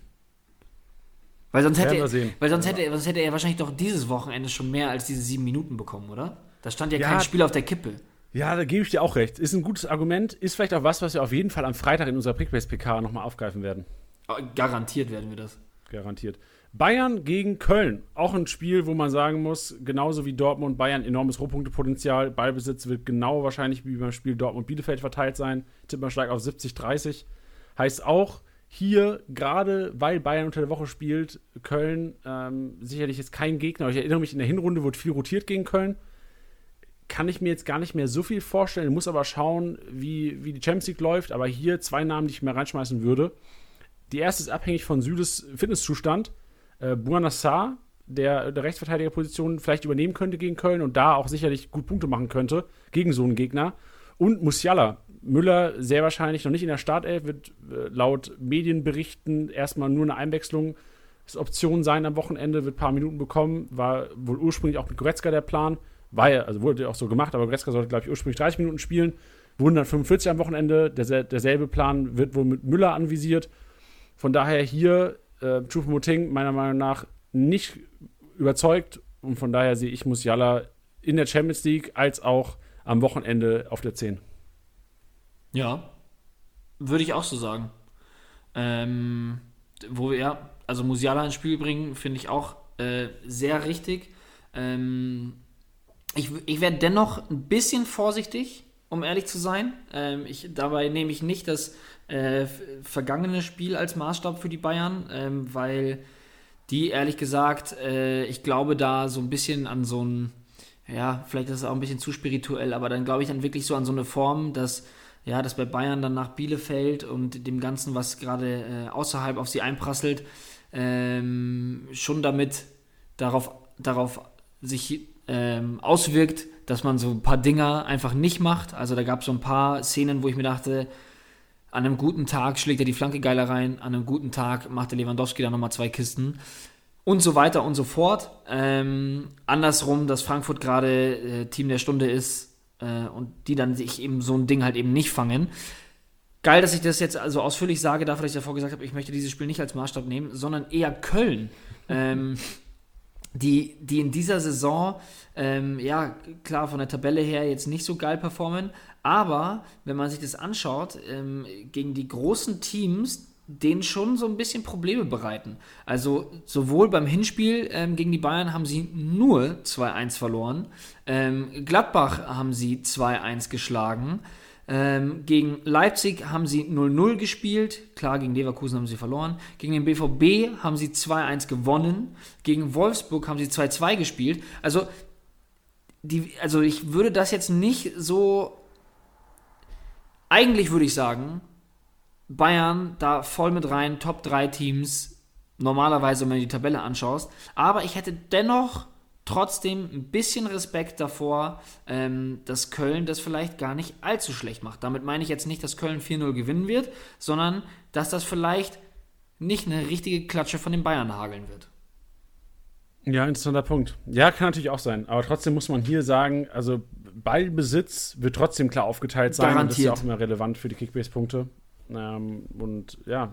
Weil sonst, hätte, weil sonst, hätte, sonst hätte er wahrscheinlich doch dieses Wochenende schon mehr als diese sieben Minuten bekommen, oder? Da stand ja, ja kein Spiel auf der Kippe. Ja, da gebe ich dir auch recht. Ist ein gutes Argument. Ist vielleicht auch was, was wir auf jeden Fall am Freitag in unserer Prickbase-PK nochmal aufgreifen werden. Garantiert werden wir das. Garantiert. Bayern gegen Köln. Auch ein Spiel, wo man sagen muss, genauso wie Dortmund, Bayern enormes Rohpunktepotenzial. Ballbesitz wird genau wahrscheinlich wie beim Spiel Dortmund-Bielefeld verteilt sein. Tippmann steigt auf 70-30. Heißt auch, hier, gerade weil Bayern unter der Woche spielt, Köln ähm, sicherlich jetzt kein Gegner. Ich erinnere mich, in der Hinrunde wurde viel rotiert gegen Köln. Kann ich mir jetzt gar nicht mehr so viel vorstellen, muss aber schauen, wie, wie die Champions League läuft. Aber hier zwei Namen, die ich mehr reinschmeißen würde. Die erste ist abhängig von Südes Fitnesszustand. Äh, Buanassar, der der Rechtsverteidigerposition vielleicht übernehmen könnte gegen Köln und da auch sicherlich gut Punkte machen könnte gegen so einen Gegner. Und Musiala, Müller sehr wahrscheinlich noch nicht in der Startelf, wird äh, laut Medienberichten erstmal nur eine Einwechslungsoption sein am Wochenende, wird ein paar Minuten bekommen, war wohl ursprünglich auch mit Goretzka der Plan, war ja, also wurde auch so gemacht, aber Goretzka sollte, glaube ich, ursprünglich 30 Minuten spielen, wurden dann 45 am Wochenende, der, derselbe Plan wird wohl mit Müller anvisiert. Von daher hier äh, Choupo-Moting meiner Meinung nach nicht überzeugt und von daher sehe ich Musiala in der Champions League als auch am Wochenende auf der 10. Ja, würde ich auch so sagen. Ähm, wo wir, ja, also Musiala ins Spiel bringen, finde ich auch äh, sehr richtig. Ähm, ich ich werde dennoch ein bisschen vorsichtig, um ehrlich zu sein. Ähm, ich, dabei nehme ich nicht das äh, vergangene Spiel als Maßstab für die Bayern, ähm, weil die ehrlich gesagt, äh, ich glaube da so ein bisschen an so ein, ja, vielleicht ist es auch ein bisschen zu spirituell, aber dann glaube ich dann wirklich so an so eine Form, dass ja, dass bei Bayern dann nach Bielefeld und dem Ganzen, was gerade äh, außerhalb auf sie einprasselt, ähm, schon damit darauf, darauf sich ähm, auswirkt, dass man so ein paar Dinger einfach nicht macht. Also da gab es so ein paar Szenen, wo ich mir dachte, an einem guten Tag schlägt er die Flanke geiler rein, an einem guten Tag macht der Lewandowski dann nochmal zwei Kisten und so weiter und so fort. Ähm, andersrum, dass Frankfurt gerade äh, Team der Stunde ist, äh, und die dann sich eben so ein Ding halt eben nicht fangen. Geil, dass ich das jetzt also ausführlich sage, dafür, dass ich davor gesagt habe, ich möchte dieses Spiel nicht als Maßstab nehmen, sondern eher Köln. *laughs* ähm, die, die in dieser Saison, ähm, ja, klar, von der Tabelle her jetzt nicht so geil performen, aber wenn man sich das anschaut, ähm, gegen die großen Teams, denen schon so ein bisschen Probleme bereiten. Also sowohl beim Hinspiel ähm, gegen die Bayern haben sie nur 2-1 verloren, ähm, Gladbach haben sie 2-1 geschlagen, ähm, gegen Leipzig haben sie 0-0 gespielt, klar, gegen Leverkusen haben sie verloren, gegen den BVB haben sie 2-1 gewonnen, gegen Wolfsburg haben sie 2-2 gespielt. Also, die, also ich würde das jetzt nicht so... Eigentlich würde ich sagen, Bayern da voll mit rein, Top 3 Teams, normalerweise, wenn du die Tabelle anschaust. Aber ich hätte dennoch trotzdem ein bisschen Respekt davor, ähm, dass Köln das vielleicht gar nicht allzu schlecht macht. Damit meine ich jetzt nicht, dass Köln 4-0 gewinnen wird, sondern dass das vielleicht nicht eine richtige Klatsche von den Bayern hageln wird. Ja, interessanter Punkt. Ja, kann natürlich auch sein. Aber trotzdem muss man hier sagen, also Ballbesitz wird trotzdem klar aufgeteilt sein. Garantiert. das ist ja auch immer relevant für die Kickbase-Punkte. Ähm, und ja,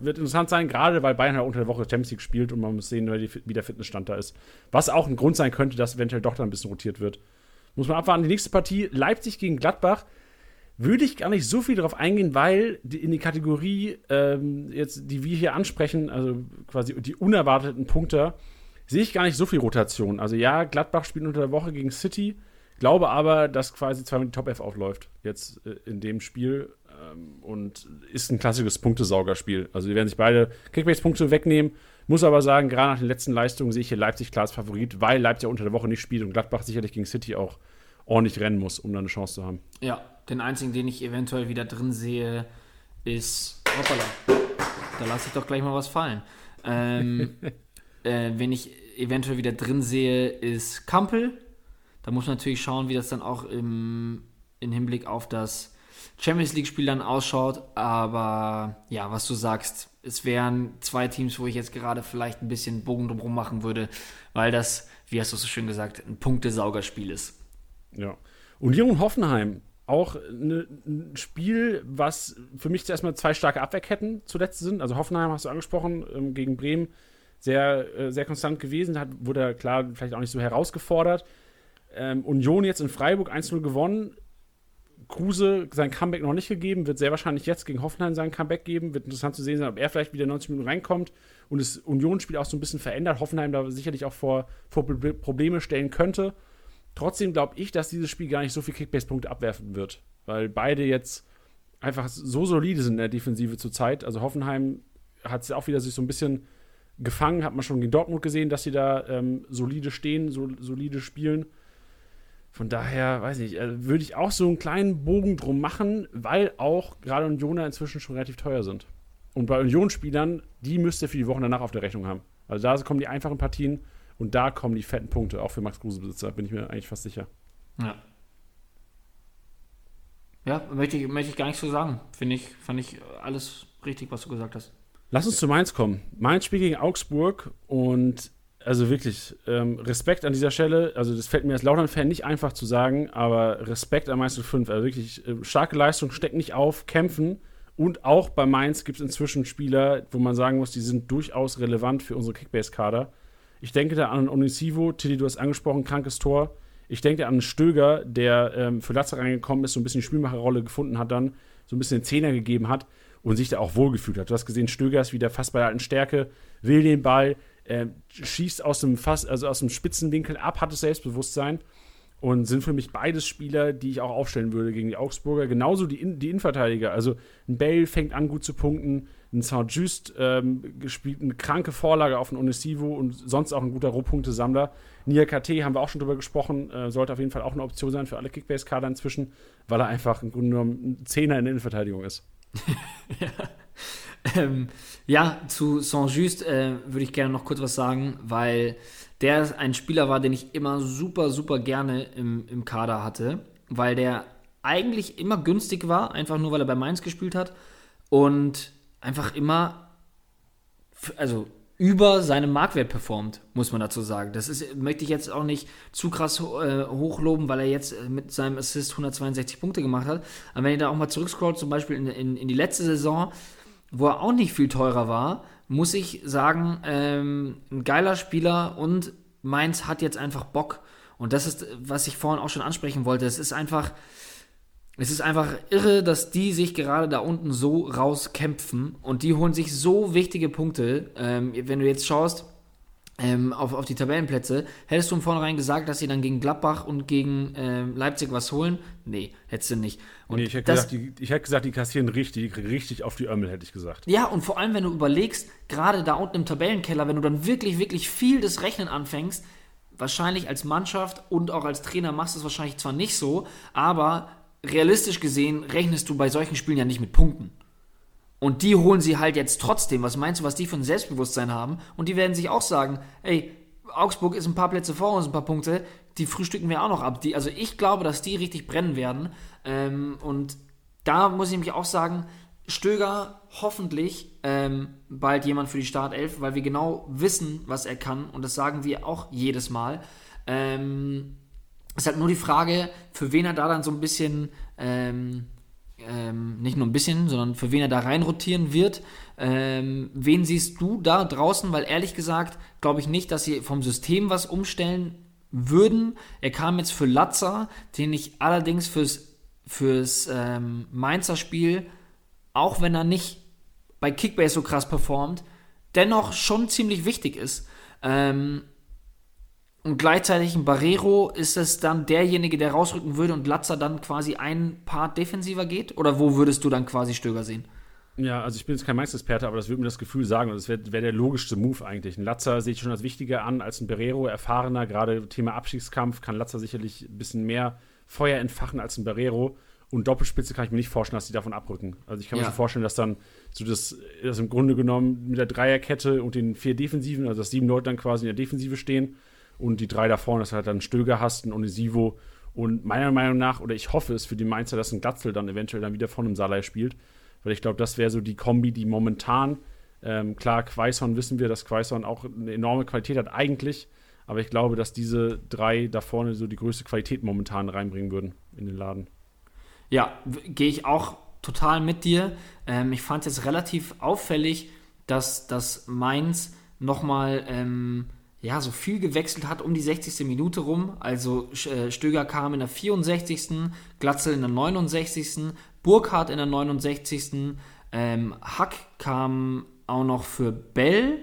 wird interessant sein, gerade weil Bayern ja unter der Woche Champions League spielt und man muss sehen, wie der Fitnessstand da ist. Was auch ein Grund sein könnte, dass eventuell doch da ein bisschen rotiert wird. Muss man abwarten. Die nächste Partie, Leipzig gegen Gladbach, würde ich gar nicht so viel darauf eingehen, weil in die Kategorie, ähm, jetzt, die wir hier ansprechen, also quasi die unerwarteten Punkte, sehe ich gar nicht so viel Rotation. Also ja, Gladbach spielt unter der Woche gegen City, glaube aber, dass quasi zweimal die Top F aufläuft jetzt äh, in dem Spiel und ist ein klassisches Punktesaugerspiel. Also die werden sich beide Kickbase-Punkte wegnehmen. Muss aber sagen, gerade nach den letzten Leistungen sehe ich hier Leipzig klar als Favorit, weil Leipzig unter der Woche nicht spielt und Gladbach sicherlich gegen City auch ordentlich rennen muss, um da eine Chance zu haben. Ja, den einzigen, den ich eventuell wieder drin sehe, ist. Hoppala. Da lasse ich doch gleich mal was fallen. Ähm, *laughs* äh, wenn ich eventuell wieder drin sehe, ist Kampel. Da muss man natürlich schauen, wie das dann auch im, im Hinblick auf das Champions League-Spiel dann ausschaut. Aber ja, was du sagst, es wären zwei Teams, wo ich jetzt gerade vielleicht ein bisschen Bogen drumherum machen würde, weil das wie hast du so schön gesagt, ein Punktesaugerspiel ist. Ja. Union Hoffenheim, auch ne, ein Spiel, was für mich zuerst mal zwei starke Abwehrketten zuletzt sind. Also Hoffenheim hast du angesprochen, ähm, gegen Bremen sehr, äh, sehr konstant gewesen, hat, wurde klar vielleicht auch nicht so herausgefordert. Ähm, Union jetzt in Freiburg 1-0 gewonnen. Kruse sein Comeback noch nicht gegeben, wird sehr wahrscheinlich jetzt gegen Hoffenheim sein Comeback geben. Wird interessant zu sehen sein, ob er vielleicht wieder 90 Minuten reinkommt und das Union-Spiel auch so ein bisschen verändert. Hoffenheim da sicherlich auch vor, vor Probleme stellen könnte. Trotzdem glaube ich, dass dieses Spiel gar nicht so viel Kickbase-Punkte abwerfen wird, weil beide jetzt einfach so solide sind in der Defensive zurzeit. Also Hoffenheim hat es auch wieder sich so ein bisschen gefangen, hat man schon gegen Dortmund gesehen, dass sie da ähm, solide stehen, so, solide spielen. Von daher, weiß ich, äh, würde ich auch so einen kleinen Bogen drum machen, weil auch gerade Unioner inzwischen schon relativ teuer sind. Und bei Union-Spielern, die müsst ihr für die Wochen danach auf der Rechnung haben. Also da kommen die einfachen Partien und da kommen die fetten Punkte, auch für Max Kruse-Besitzer, bin ich mir eigentlich fast sicher. Ja. Ja, möchte ich, möchte ich gar nicht so sagen. Finde ich, fand ich alles richtig, was du gesagt hast. Lass uns zu Mainz kommen. Mainz spielt gegen Augsburg und also wirklich, ähm, Respekt an dieser Stelle. Also, das fällt mir als Lautern-Fan nicht einfach zu sagen, aber Respekt an Mainz 05. Also wirklich äh, starke Leistung, steckt nicht auf, kämpfen. Und auch bei Mainz gibt es inzwischen Spieler, wo man sagen muss, die sind durchaus relevant für unsere Kickbase-Kader. Ich denke da an Onisivo, Tilly, du hast angesprochen, krankes Tor. Ich denke an einen Stöger, der ähm, für Latzer reingekommen ist, so ein bisschen die Spielmacherrolle gefunden hat, dann so ein bisschen den Zehner gegeben hat und sich da auch wohlgefühlt hat. Du hast gesehen, Stöger ist wieder fast bei der alten Stärke, will den Ball, äh, schießt aus dem Fass, also aus dem Spitzenwinkel ab, hat das Selbstbewusstsein und sind für mich beides Spieler, die ich auch aufstellen würde gegen die Augsburger. Genauso die, In die Innenverteidiger. Also ein Bale fängt an gut zu punkten, ein Saint-Just ähm, gespielt eine kranke Vorlage auf ein Onesivo und sonst auch ein guter Rohpunktesammler. Nia KT haben wir auch schon drüber gesprochen, äh, sollte auf jeden Fall auch eine Option sein für alle Kickbase-Kader inzwischen, weil er einfach im Grunde genommen ein Zehner in der Innenverteidigung ist. ja. *laughs* Ähm, ja, zu Saint-Just äh, würde ich gerne noch kurz was sagen, weil der ein Spieler war, den ich immer super, super gerne im, im Kader hatte, weil der eigentlich immer günstig war, einfach nur weil er bei Mainz gespielt hat und einfach immer, also über seinem Marktwert performt, muss man dazu sagen. Das ist, möchte ich jetzt auch nicht zu krass äh, hochloben, weil er jetzt äh, mit seinem Assist 162 Punkte gemacht hat. Aber wenn ihr da auch mal zurückscrollt, zum Beispiel in, in, in die letzte Saison, wo er auch nicht viel teurer war, muss ich sagen, ähm, ein geiler Spieler und Mainz hat jetzt einfach Bock. Und das ist, was ich vorhin auch schon ansprechen wollte. Es ist einfach, es ist einfach irre, dass die sich gerade da unten so rauskämpfen und die holen sich so wichtige Punkte. Ähm, wenn du jetzt schaust ähm, auf, auf die Tabellenplätze, hättest du von vornherein gesagt, dass sie dann gegen Gladbach und gegen ähm, Leipzig was holen? Nee, hättest du nicht. Und nee, ich, hätte das, gesagt, die, ich hätte gesagt, die kassieren richtig, richtig auf die Ömmel, hätte ich gesagt. Ja, und vor allem, wenn du überlegst, gerade da unten im Tabellenkeller, wenn du dann wirklich, wirklich viel des Rechnen anfängst, wahrscheinlich als Mannschaft und auch als Trainer machst du es wahrscheinlich zwar nicht so, aber realistisch gesehen rechnest du bei solchen Spielen ja nicht mit Punkten. Und die holen sie halt jetzt trotzdem. Was meinst du, was die für ein Selbstbewusstsein haben? Und die werden sich auch sagen, ey, Augsburg ist ein paar Plätze vor uns, ein paar Punkte, die frühstücken wir auch noch ab. Die, also ich glaube, dass die richtig brennen werden. Ähm, und da muss ich nämlich auch sagen, Stöger hoffentlich ähm, bald jemand für die Startelf, weil wir genau wissen, was er kann. Und das sagen wir auch jedes Mal. Ähm, ist halt nur die Frage, für wen er da dann so ein bisschen, ähm, ähm, nicht nur ein bisschen, sondern für wen er da reinrotieren wird. Ähm, wen siehst du da draußen? Weil ehrlich gesagt, glaube ich nicht, dass sie vom System was umstellen würden. Er kam jetzt für Latzer, den ich allerdings fürs, fürs ähm, Mainzer Spiel, auch wenn er nicht bei Kickbase so krass performt, dennoch schon ziemlich wichtig ist. Ähm, und gleichzeitig ein Barrero, ist es dann derjenige, der rausrücken würde und Latzer dann quasi ein Part defensiver geht? Oder wo würdest du dann quasi Stöger sehen? Ja, also ich bin jetzt kein Meisterexperte, aber das würde mir das Gefühl sagen. Und das wäre wär der logischste Move eigentlich. Ein Latzer sehe ich schon als wichtiger an als ein Barrero, erfahrener. Gerade Thema Abstiegskampf kann Latzer sicherlich ein bisschen mehr Feuer entfachen als ein Barrero. Und Doppelspitze kann ich mir nicht vorstellen, dass die davon abrücken. Also ich kann ja. mir schon vorstellen, dass dann so das, das im Grunde genommen mit der Dreierkette und den vier Defensiven, also dass sieben Leute dann quasi in der Defensive stehen und die drei da vorne, dass du halt dann Stöger hast, ein Onisivo und meiner Meinung nach, oder ich hoffe es für die Mainzer, dass ein Gatzel dann eventuell dann wieder von einem Salai spielt, weil ich glaube, das wäre so die Kombi, die momentan, ähm, klar, Quaison wissen wir, dass Quaison auch eine enorme Qualität hat eigentlich, Aber ich glaube, dass diese drei da vorne so die größte Qualität momentan reinbringen würden in den Laden. Ja, gehe ich auch total mit dir. Ähm, ich fand es jetzt relativ auffällig, dass, dass Mainz nochmal ähm, ja, so viel gewechselt hat um die 60. Minute rum. Also äh, Stöger kam in der 64., Glatzel in der 69., Burkhardt in der 69., ähm, Hack kam auch noch für Bell.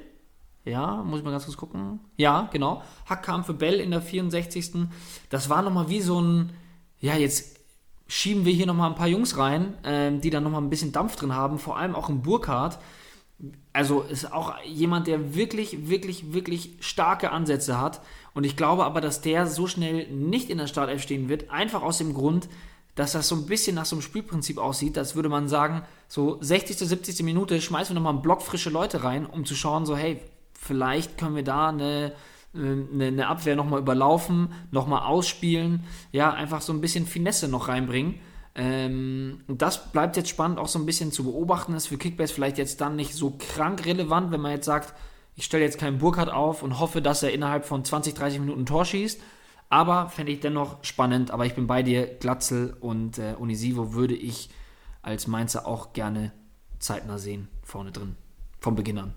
Ja, muss ich mal ganz kurz gucken. Ja, genau. Hack kam für Bell in der 64. Das war nochmal wie so ein, ja, jetzt schieben wir hier nochmal ein paar Jungs rein, ähm, die dann nochmal ein bisschen Dampf drin haben, vor allem auch im Burkhardt also ist auch jemand, der wirklich, wirklich, wirklich starke Ansätze hat. Und ich glaube aber, dass der so schnell nicht in der Startelf stehen wird, einfach aus dem Grund, dass das so ein bisschen nach so einem Spielprinzip aussieht, als würde man sagen, so 60., 70. Minute schmeißen wir nochmal einen Block frische Leute rein, um zu schauen, so hey, vielleicht können wir da eine, eine, eine Abwehr nochmal überlaufen, nochmal ausspielen, ja, einfach so ein bisschen Finesse noch reinbringen. Ähm, das bleibt jetzt spannend auch so ein bisschen zu beobachten. Ist für Kickbase vielleicht jetzt dann nicht so krank relevant, wenn man jetzt sagt, ich stelle jetzt keinen Burkhardt auf und hoffe, dass er innerhalb von 20, 30 Minuten ein Tor schießt. Aber fände ich dennoch spannend. Aber ich bin bei dir, Glatzel und äh, Unisivo würde ich als Mainzer auch gerne zeitnah sehen, vorne drin, vom Beginn an.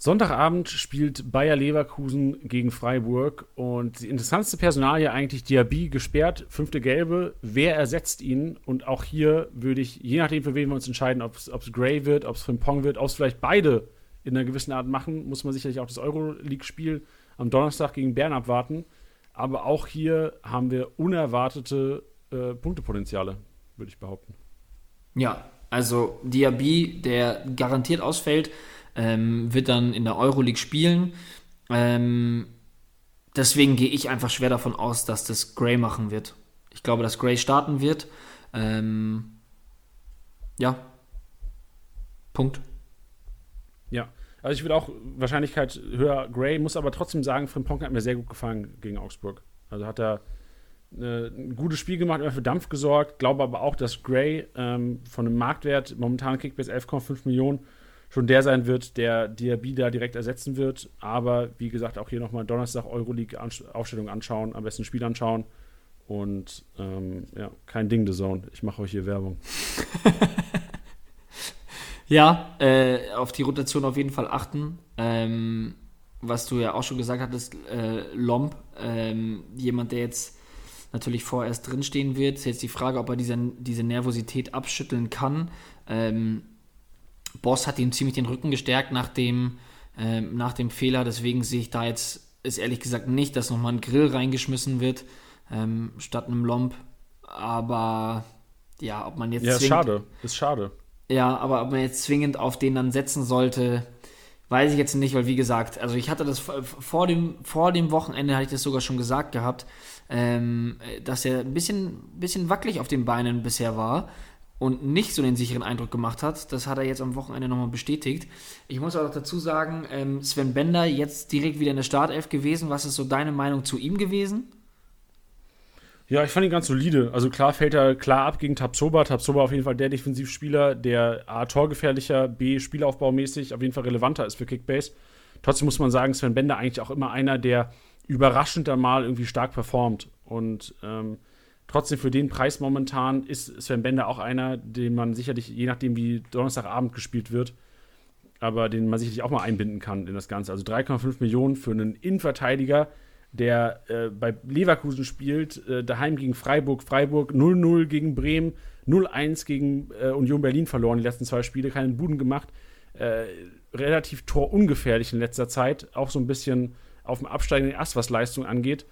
Sonntagabend spielt Bayer Leverkusen gegen Freiburg und die interessanteste Personalie eigentlich Diaby gesperrt, fünfte Gelbe. Wer ersetzt ihn? Und auch hier würde ich, je nachdem, für wen wir uns entscheiden, ob es Gray wird, ob es Frimpong wird, ob es vielleicht beide in einer gewissen Art machen, muss man sicherlich auch das Euroleague-Spiel am Donnerstag gegen Bern abwarten. Aber auch hier haben wir unerwartete äh, Punktepotenziale, würde ich behaupten. Ja, also Diaby, der garantiert ausfällt, ähm, wird dann in der Euroleague spielen. Ähm, deswegen gehe ich einfach schwer davon aus, dass das Gray machen wird. Ich glaube, dass Gray starten wird. Ähm, ja. Punkt. Ja. Also ich würde auch Wahrscheinlichkeit höher Gray, muss aber trotzdem sagen, Frimpong hat mir sehr gut gefallen gegen Augsburg. Also hat er äh, ein gutes Spiel gemacht, immer für Dampf gesorgt. Glaube aber auch, dass Gray ähm, von einem Marktwert momentan Kickbase 11,5 Millionen schon der sein wird, der Diaby da direkt ersetzen wird. Aber wie gesagt, auch hier nochmal Donnerstag Euroleague-Aufstellung anschauen, am besten Spiel anschauen. Und ähm, ja, kein Ding, The Zone. Ich mache euch hier Werbung. *laughs* ja, äh, auf die Rotation auf jeden Fall achten. Ähm, was du ja auch schon gesagt hattest, äh, Lomb, ähm, jemand, der jetzt natürlich vorerst drinstehen wird. Ist jetzt die Frage, ob er diese, diese Nervosität abschütteln kann. Ähm, Boss hat ihm ziemlich den Rücken gestärkt nach dem, äh, nach dem Fehler. Deswegen sehe ich da jetzt, ist ehrlich gesagt nicht, dass nochmal ein Grill reingeschmissen wird, ähm, statt einem Lomb. Aber ja, ob man jetzt. Ja, ist schade. Ist schade. Ja, aber ob man jetzt zwingend auf den dann setzen sollte, weiß ich jetzt nicht, weil wie gesagt, also ich hatte das vor dem, vor dem Wochenende, hatte ich das sogar schon gesagt gehabt, ähm, dass er ein bisschen, bisschen wackelig auf den Beinen bisher war und nicht so den sicheren Eindruck gemacht hat. Das hat er jetzt am Wochenende nochmal bestätigt. Ich muss auch dazu sagen, ähm, Sven Bender jetzt direkt wieder in der Startelf gewesen. Was ist so deine Meinung zu ihm gewesen? Ja, ich fand ihn ganz solide. Also klar fällt er klar ab gegen Tabsoba. Tabsoba auf jeden Fall der Defensivspieler, der A, torgefährlicher, B, Spielaufbaumäßig auf jeden Fall relevanter ist für Kickbase. Trotzdem muss man sagen, Sven Bender eigentlich auch immer einer, der überraschend dann mal irgendwie stark performt. Und ähm, Trotzdem für den Preis momentan ist Sven Bender auch einer, den man sicherlich, je nachdem wie Donnerstagabend gespielt wird, aber den man sicherlich auch mal einbinden kann in das Ganze. Also 3,5 Millionen für einen Innenverteidiger, der äh, bei Leverkusen spielt, äh, daheim gegen Freiburg, Freiburg 0-0 gegen Bremen, 0-1 gegen äh, Union Berlin verloren, die letzten zwei Spiele, keinen Buden gemacht, äh, relativ torungefährlich in letzter Zeit, auch so ein bisschen auf dem absteigenden Ast, was Leistung angeht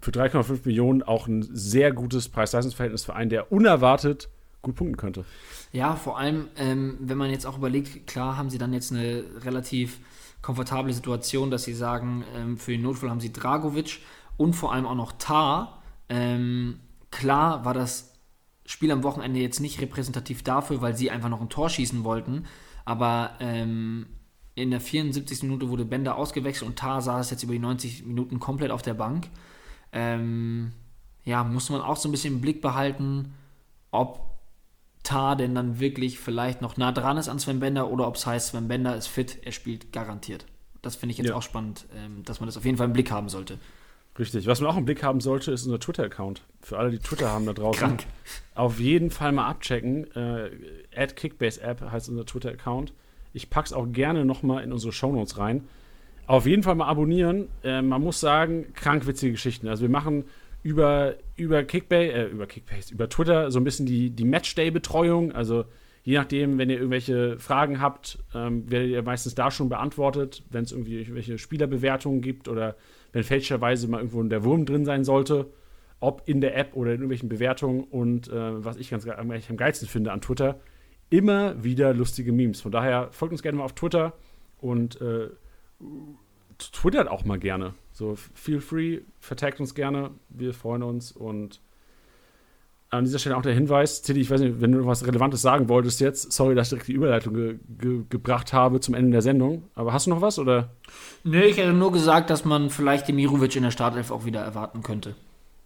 für 3,5 Millionen auch ein sehr gutes Preis-Leistungs-Verhältnis für einen, der unerwartet gut punkten könnte. Ja, vor allem, ähm, wenn man jetzt auch überlegt, klar haben sie dann jetzt eine relativ komfortable Situation, dass sie sagen, ähm, für den Notfall haben sie Dragovic und vor allem auch noch Tar. Ähm, klar war das Spiel am Wochenende jetzt nicht repräsentativ dafür, weil sie einfach noch ein Tor schießen wollten, aber ähm, in der 74. Minute wurde Bender ausgewechselt und Tar saß jetzt über die 90 Minuten komplett auf der Bank ähm, ja, muss man auch so ein bisschen im Blick behalten, ob Tar denn dann wirklich vielleicht noch nah dran ist an Sven Bender oder ob es heißt, Sven Bender ist fit, er spielt garantiert. Das finde ich jetzt ja. auch spannend, ähm, dass man das auf jeden Fall im Blick haben sollte. Richtig. Was man auch im Blick haben sollte, ist unser Twitter-Account. Für alle, die Twitter haben da draußen. Krank. Auf jeden Fall mal abchecken. Äh, Kickbase App heißt unser Twitter-Account. Ich pack's auch gerne nochmal in unsere Shownotes rein. Auf jeden Fall mal abonnieren. Äh, man muss sagen, krank witzige Geschichten. Also wir machen über, über Kickbase, äh, über Kickbase, über Twitter so ein bisschen die, die Matchday-Betreuung. Also je nachdem, wenn ihr irgendwelche Fragen habt, ähm, werdet ihr meistens da schon beantwortet, wenn es irgendwie irgendwelche Spielerbewertungen gibt oder wenn fälschlicherweise mal irgendwo der Wurm drin sein sollte, ob in der App oder in irgendwelchen Bewertungen. Und äh, was ich ganz am geilsten finde an Twitter, immer wieder lustige Memes. Von daher folgt uns gerne mal auf Twitter und äh, twittert auch mal gerne. So, feel free, vertagt uns gerne. Wir freuen uns und an dieser Stelle auch der Hinweis, Tilly, ich weiß nicht, wenn du noch was Relevantes sagen wolltest jetzt, sorry, dass ich direkt die Überleitung ge ge gebracht habe zum Ende der Sendung, aber hast du noch was, oder? Nee, ich hätte nur gesagt, dass man vielleicht den Mirovic in der Startelf auch wieder erwarten könnte.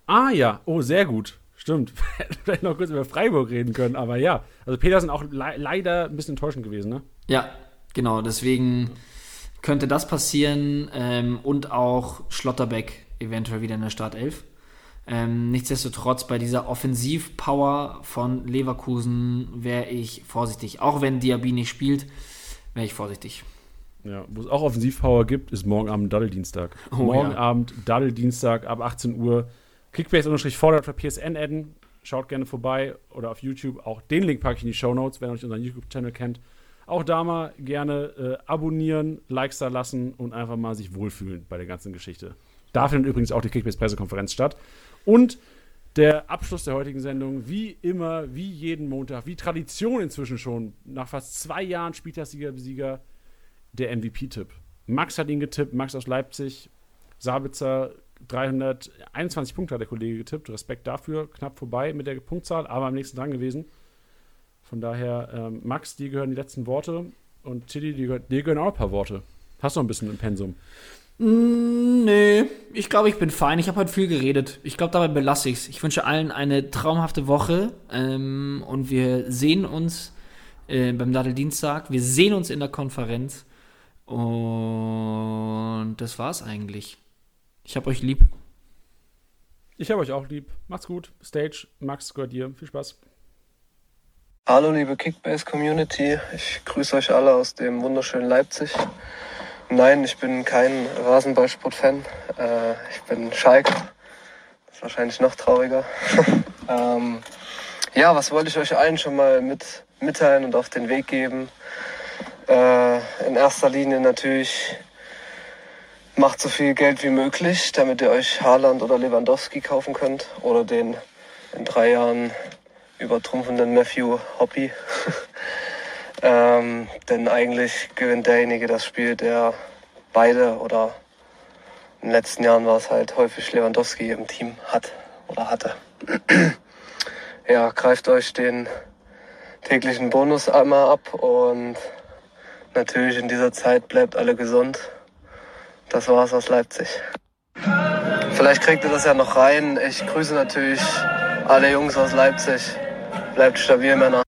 Ah ja, oh, sehr gut. Stimmt. *laughs* Vielleicht noch kurz über Freiburg reden können, aber ja. Also Petersen auch le leider ein bisschen enttäuschend gewesen, ne? Ja, genau, deswegen könnte das passieren ähm, und auch Schlotterbeck eventuell wieder in der Startelf. Ähm, nichtsdestotrotz bei dieser Offensivpower von Leverkusen wäre ich vorsichtig. Auch wenn Diaby nicht spielt, wäre ich vorsichtig. Ja, wo es auch Offensivpower gibt, ist morgen Abend Daddeldienstag. Oh, morgen ja. Abend Daddeldienstag ab 18 Uhr. Kickbase-fordert für PSN adden. Schaut gerne vorbei oder auf YouTube. Auch den Link packe ich in die Show Notes, wenn ihr euch unseren YouTube-Channel kennt. Auch da mal gerne äh, abonnieren, Likes da lassen und einfach mal sich wohlfühlen bei der ganzen Geschichte. Da findet übrigens auch die Kickbase-Pressekonferenz statt. Und der Abschluss der heutigen Sendung, wie immer, wie jeden Montag, wie Tradition inzwischen schon, nach fast zwei Jahren Spieltagssieger-Besieger, der MVP-Tipp. Max hat ihn getippt, Max aus Leipzig, Sabitzer 321 Punkte hat der Kollege getippt. Respekt dafür, knapp vorbei mit der Punktzahl, aber am nächsten dran gewesen. Von daher, ähm, Max, dir gehören die letzten Worte und Tilly, dir, dir gehören auch ein paar Worte. Hast du noch ein bisschen im Pensum? Mm, nee, ich glaube, ich bin fein. Ich habe heute viel geredet. Ich glaube, dabei belasse ich es. Ich wünsche allen eine traumhafte Woche ähm, und wir sehen uns äh, beim Dadeldienstag. Wir sehen uns in der Konferenz und das war's eigentlich. Ich habe euch lieb. Ich habe euch auch lieb. Macht's gut. Stage, Max, gehört dir. Viel Spaß. Hallo, liebe Kickbase-Community. Ich grüße euch alle aus dem wunderschönen Leipzig. Nein, ich bin kein Rasenballsport-Fan. Äh, ich bin Schalke. Das ist wahrscheinlich noch trauriger. *laughs* ähm, ja, was wollte ich euch allen schon mal mit, mitteilen und auf den Weg geben? Äh, in erster Linie natürlich macht so viel Geld wie möglich, damit ihr euch Haaland oder Lewandowski kaufen könnt oder den in drei Jahren übertrumpfenden Matthew Hoppy. *laughs* Ähm, denn eigentlich gewinnt derjenige das Spiel, der beide oder in den letzten Jahren war es halt häufig Lewandowski im Team hat oder hatte. *clears throat* ja, greift euch den täglichen Bonus einmal ab und natürlich in dieser Zeit bleibt alle gesund. Das war's aus Leipzig. Vielleicht kriegt ihr das ja noch rein. Ich grüße natürlich alle Jungs aus Leipzig. Bleibt stabil, Männer.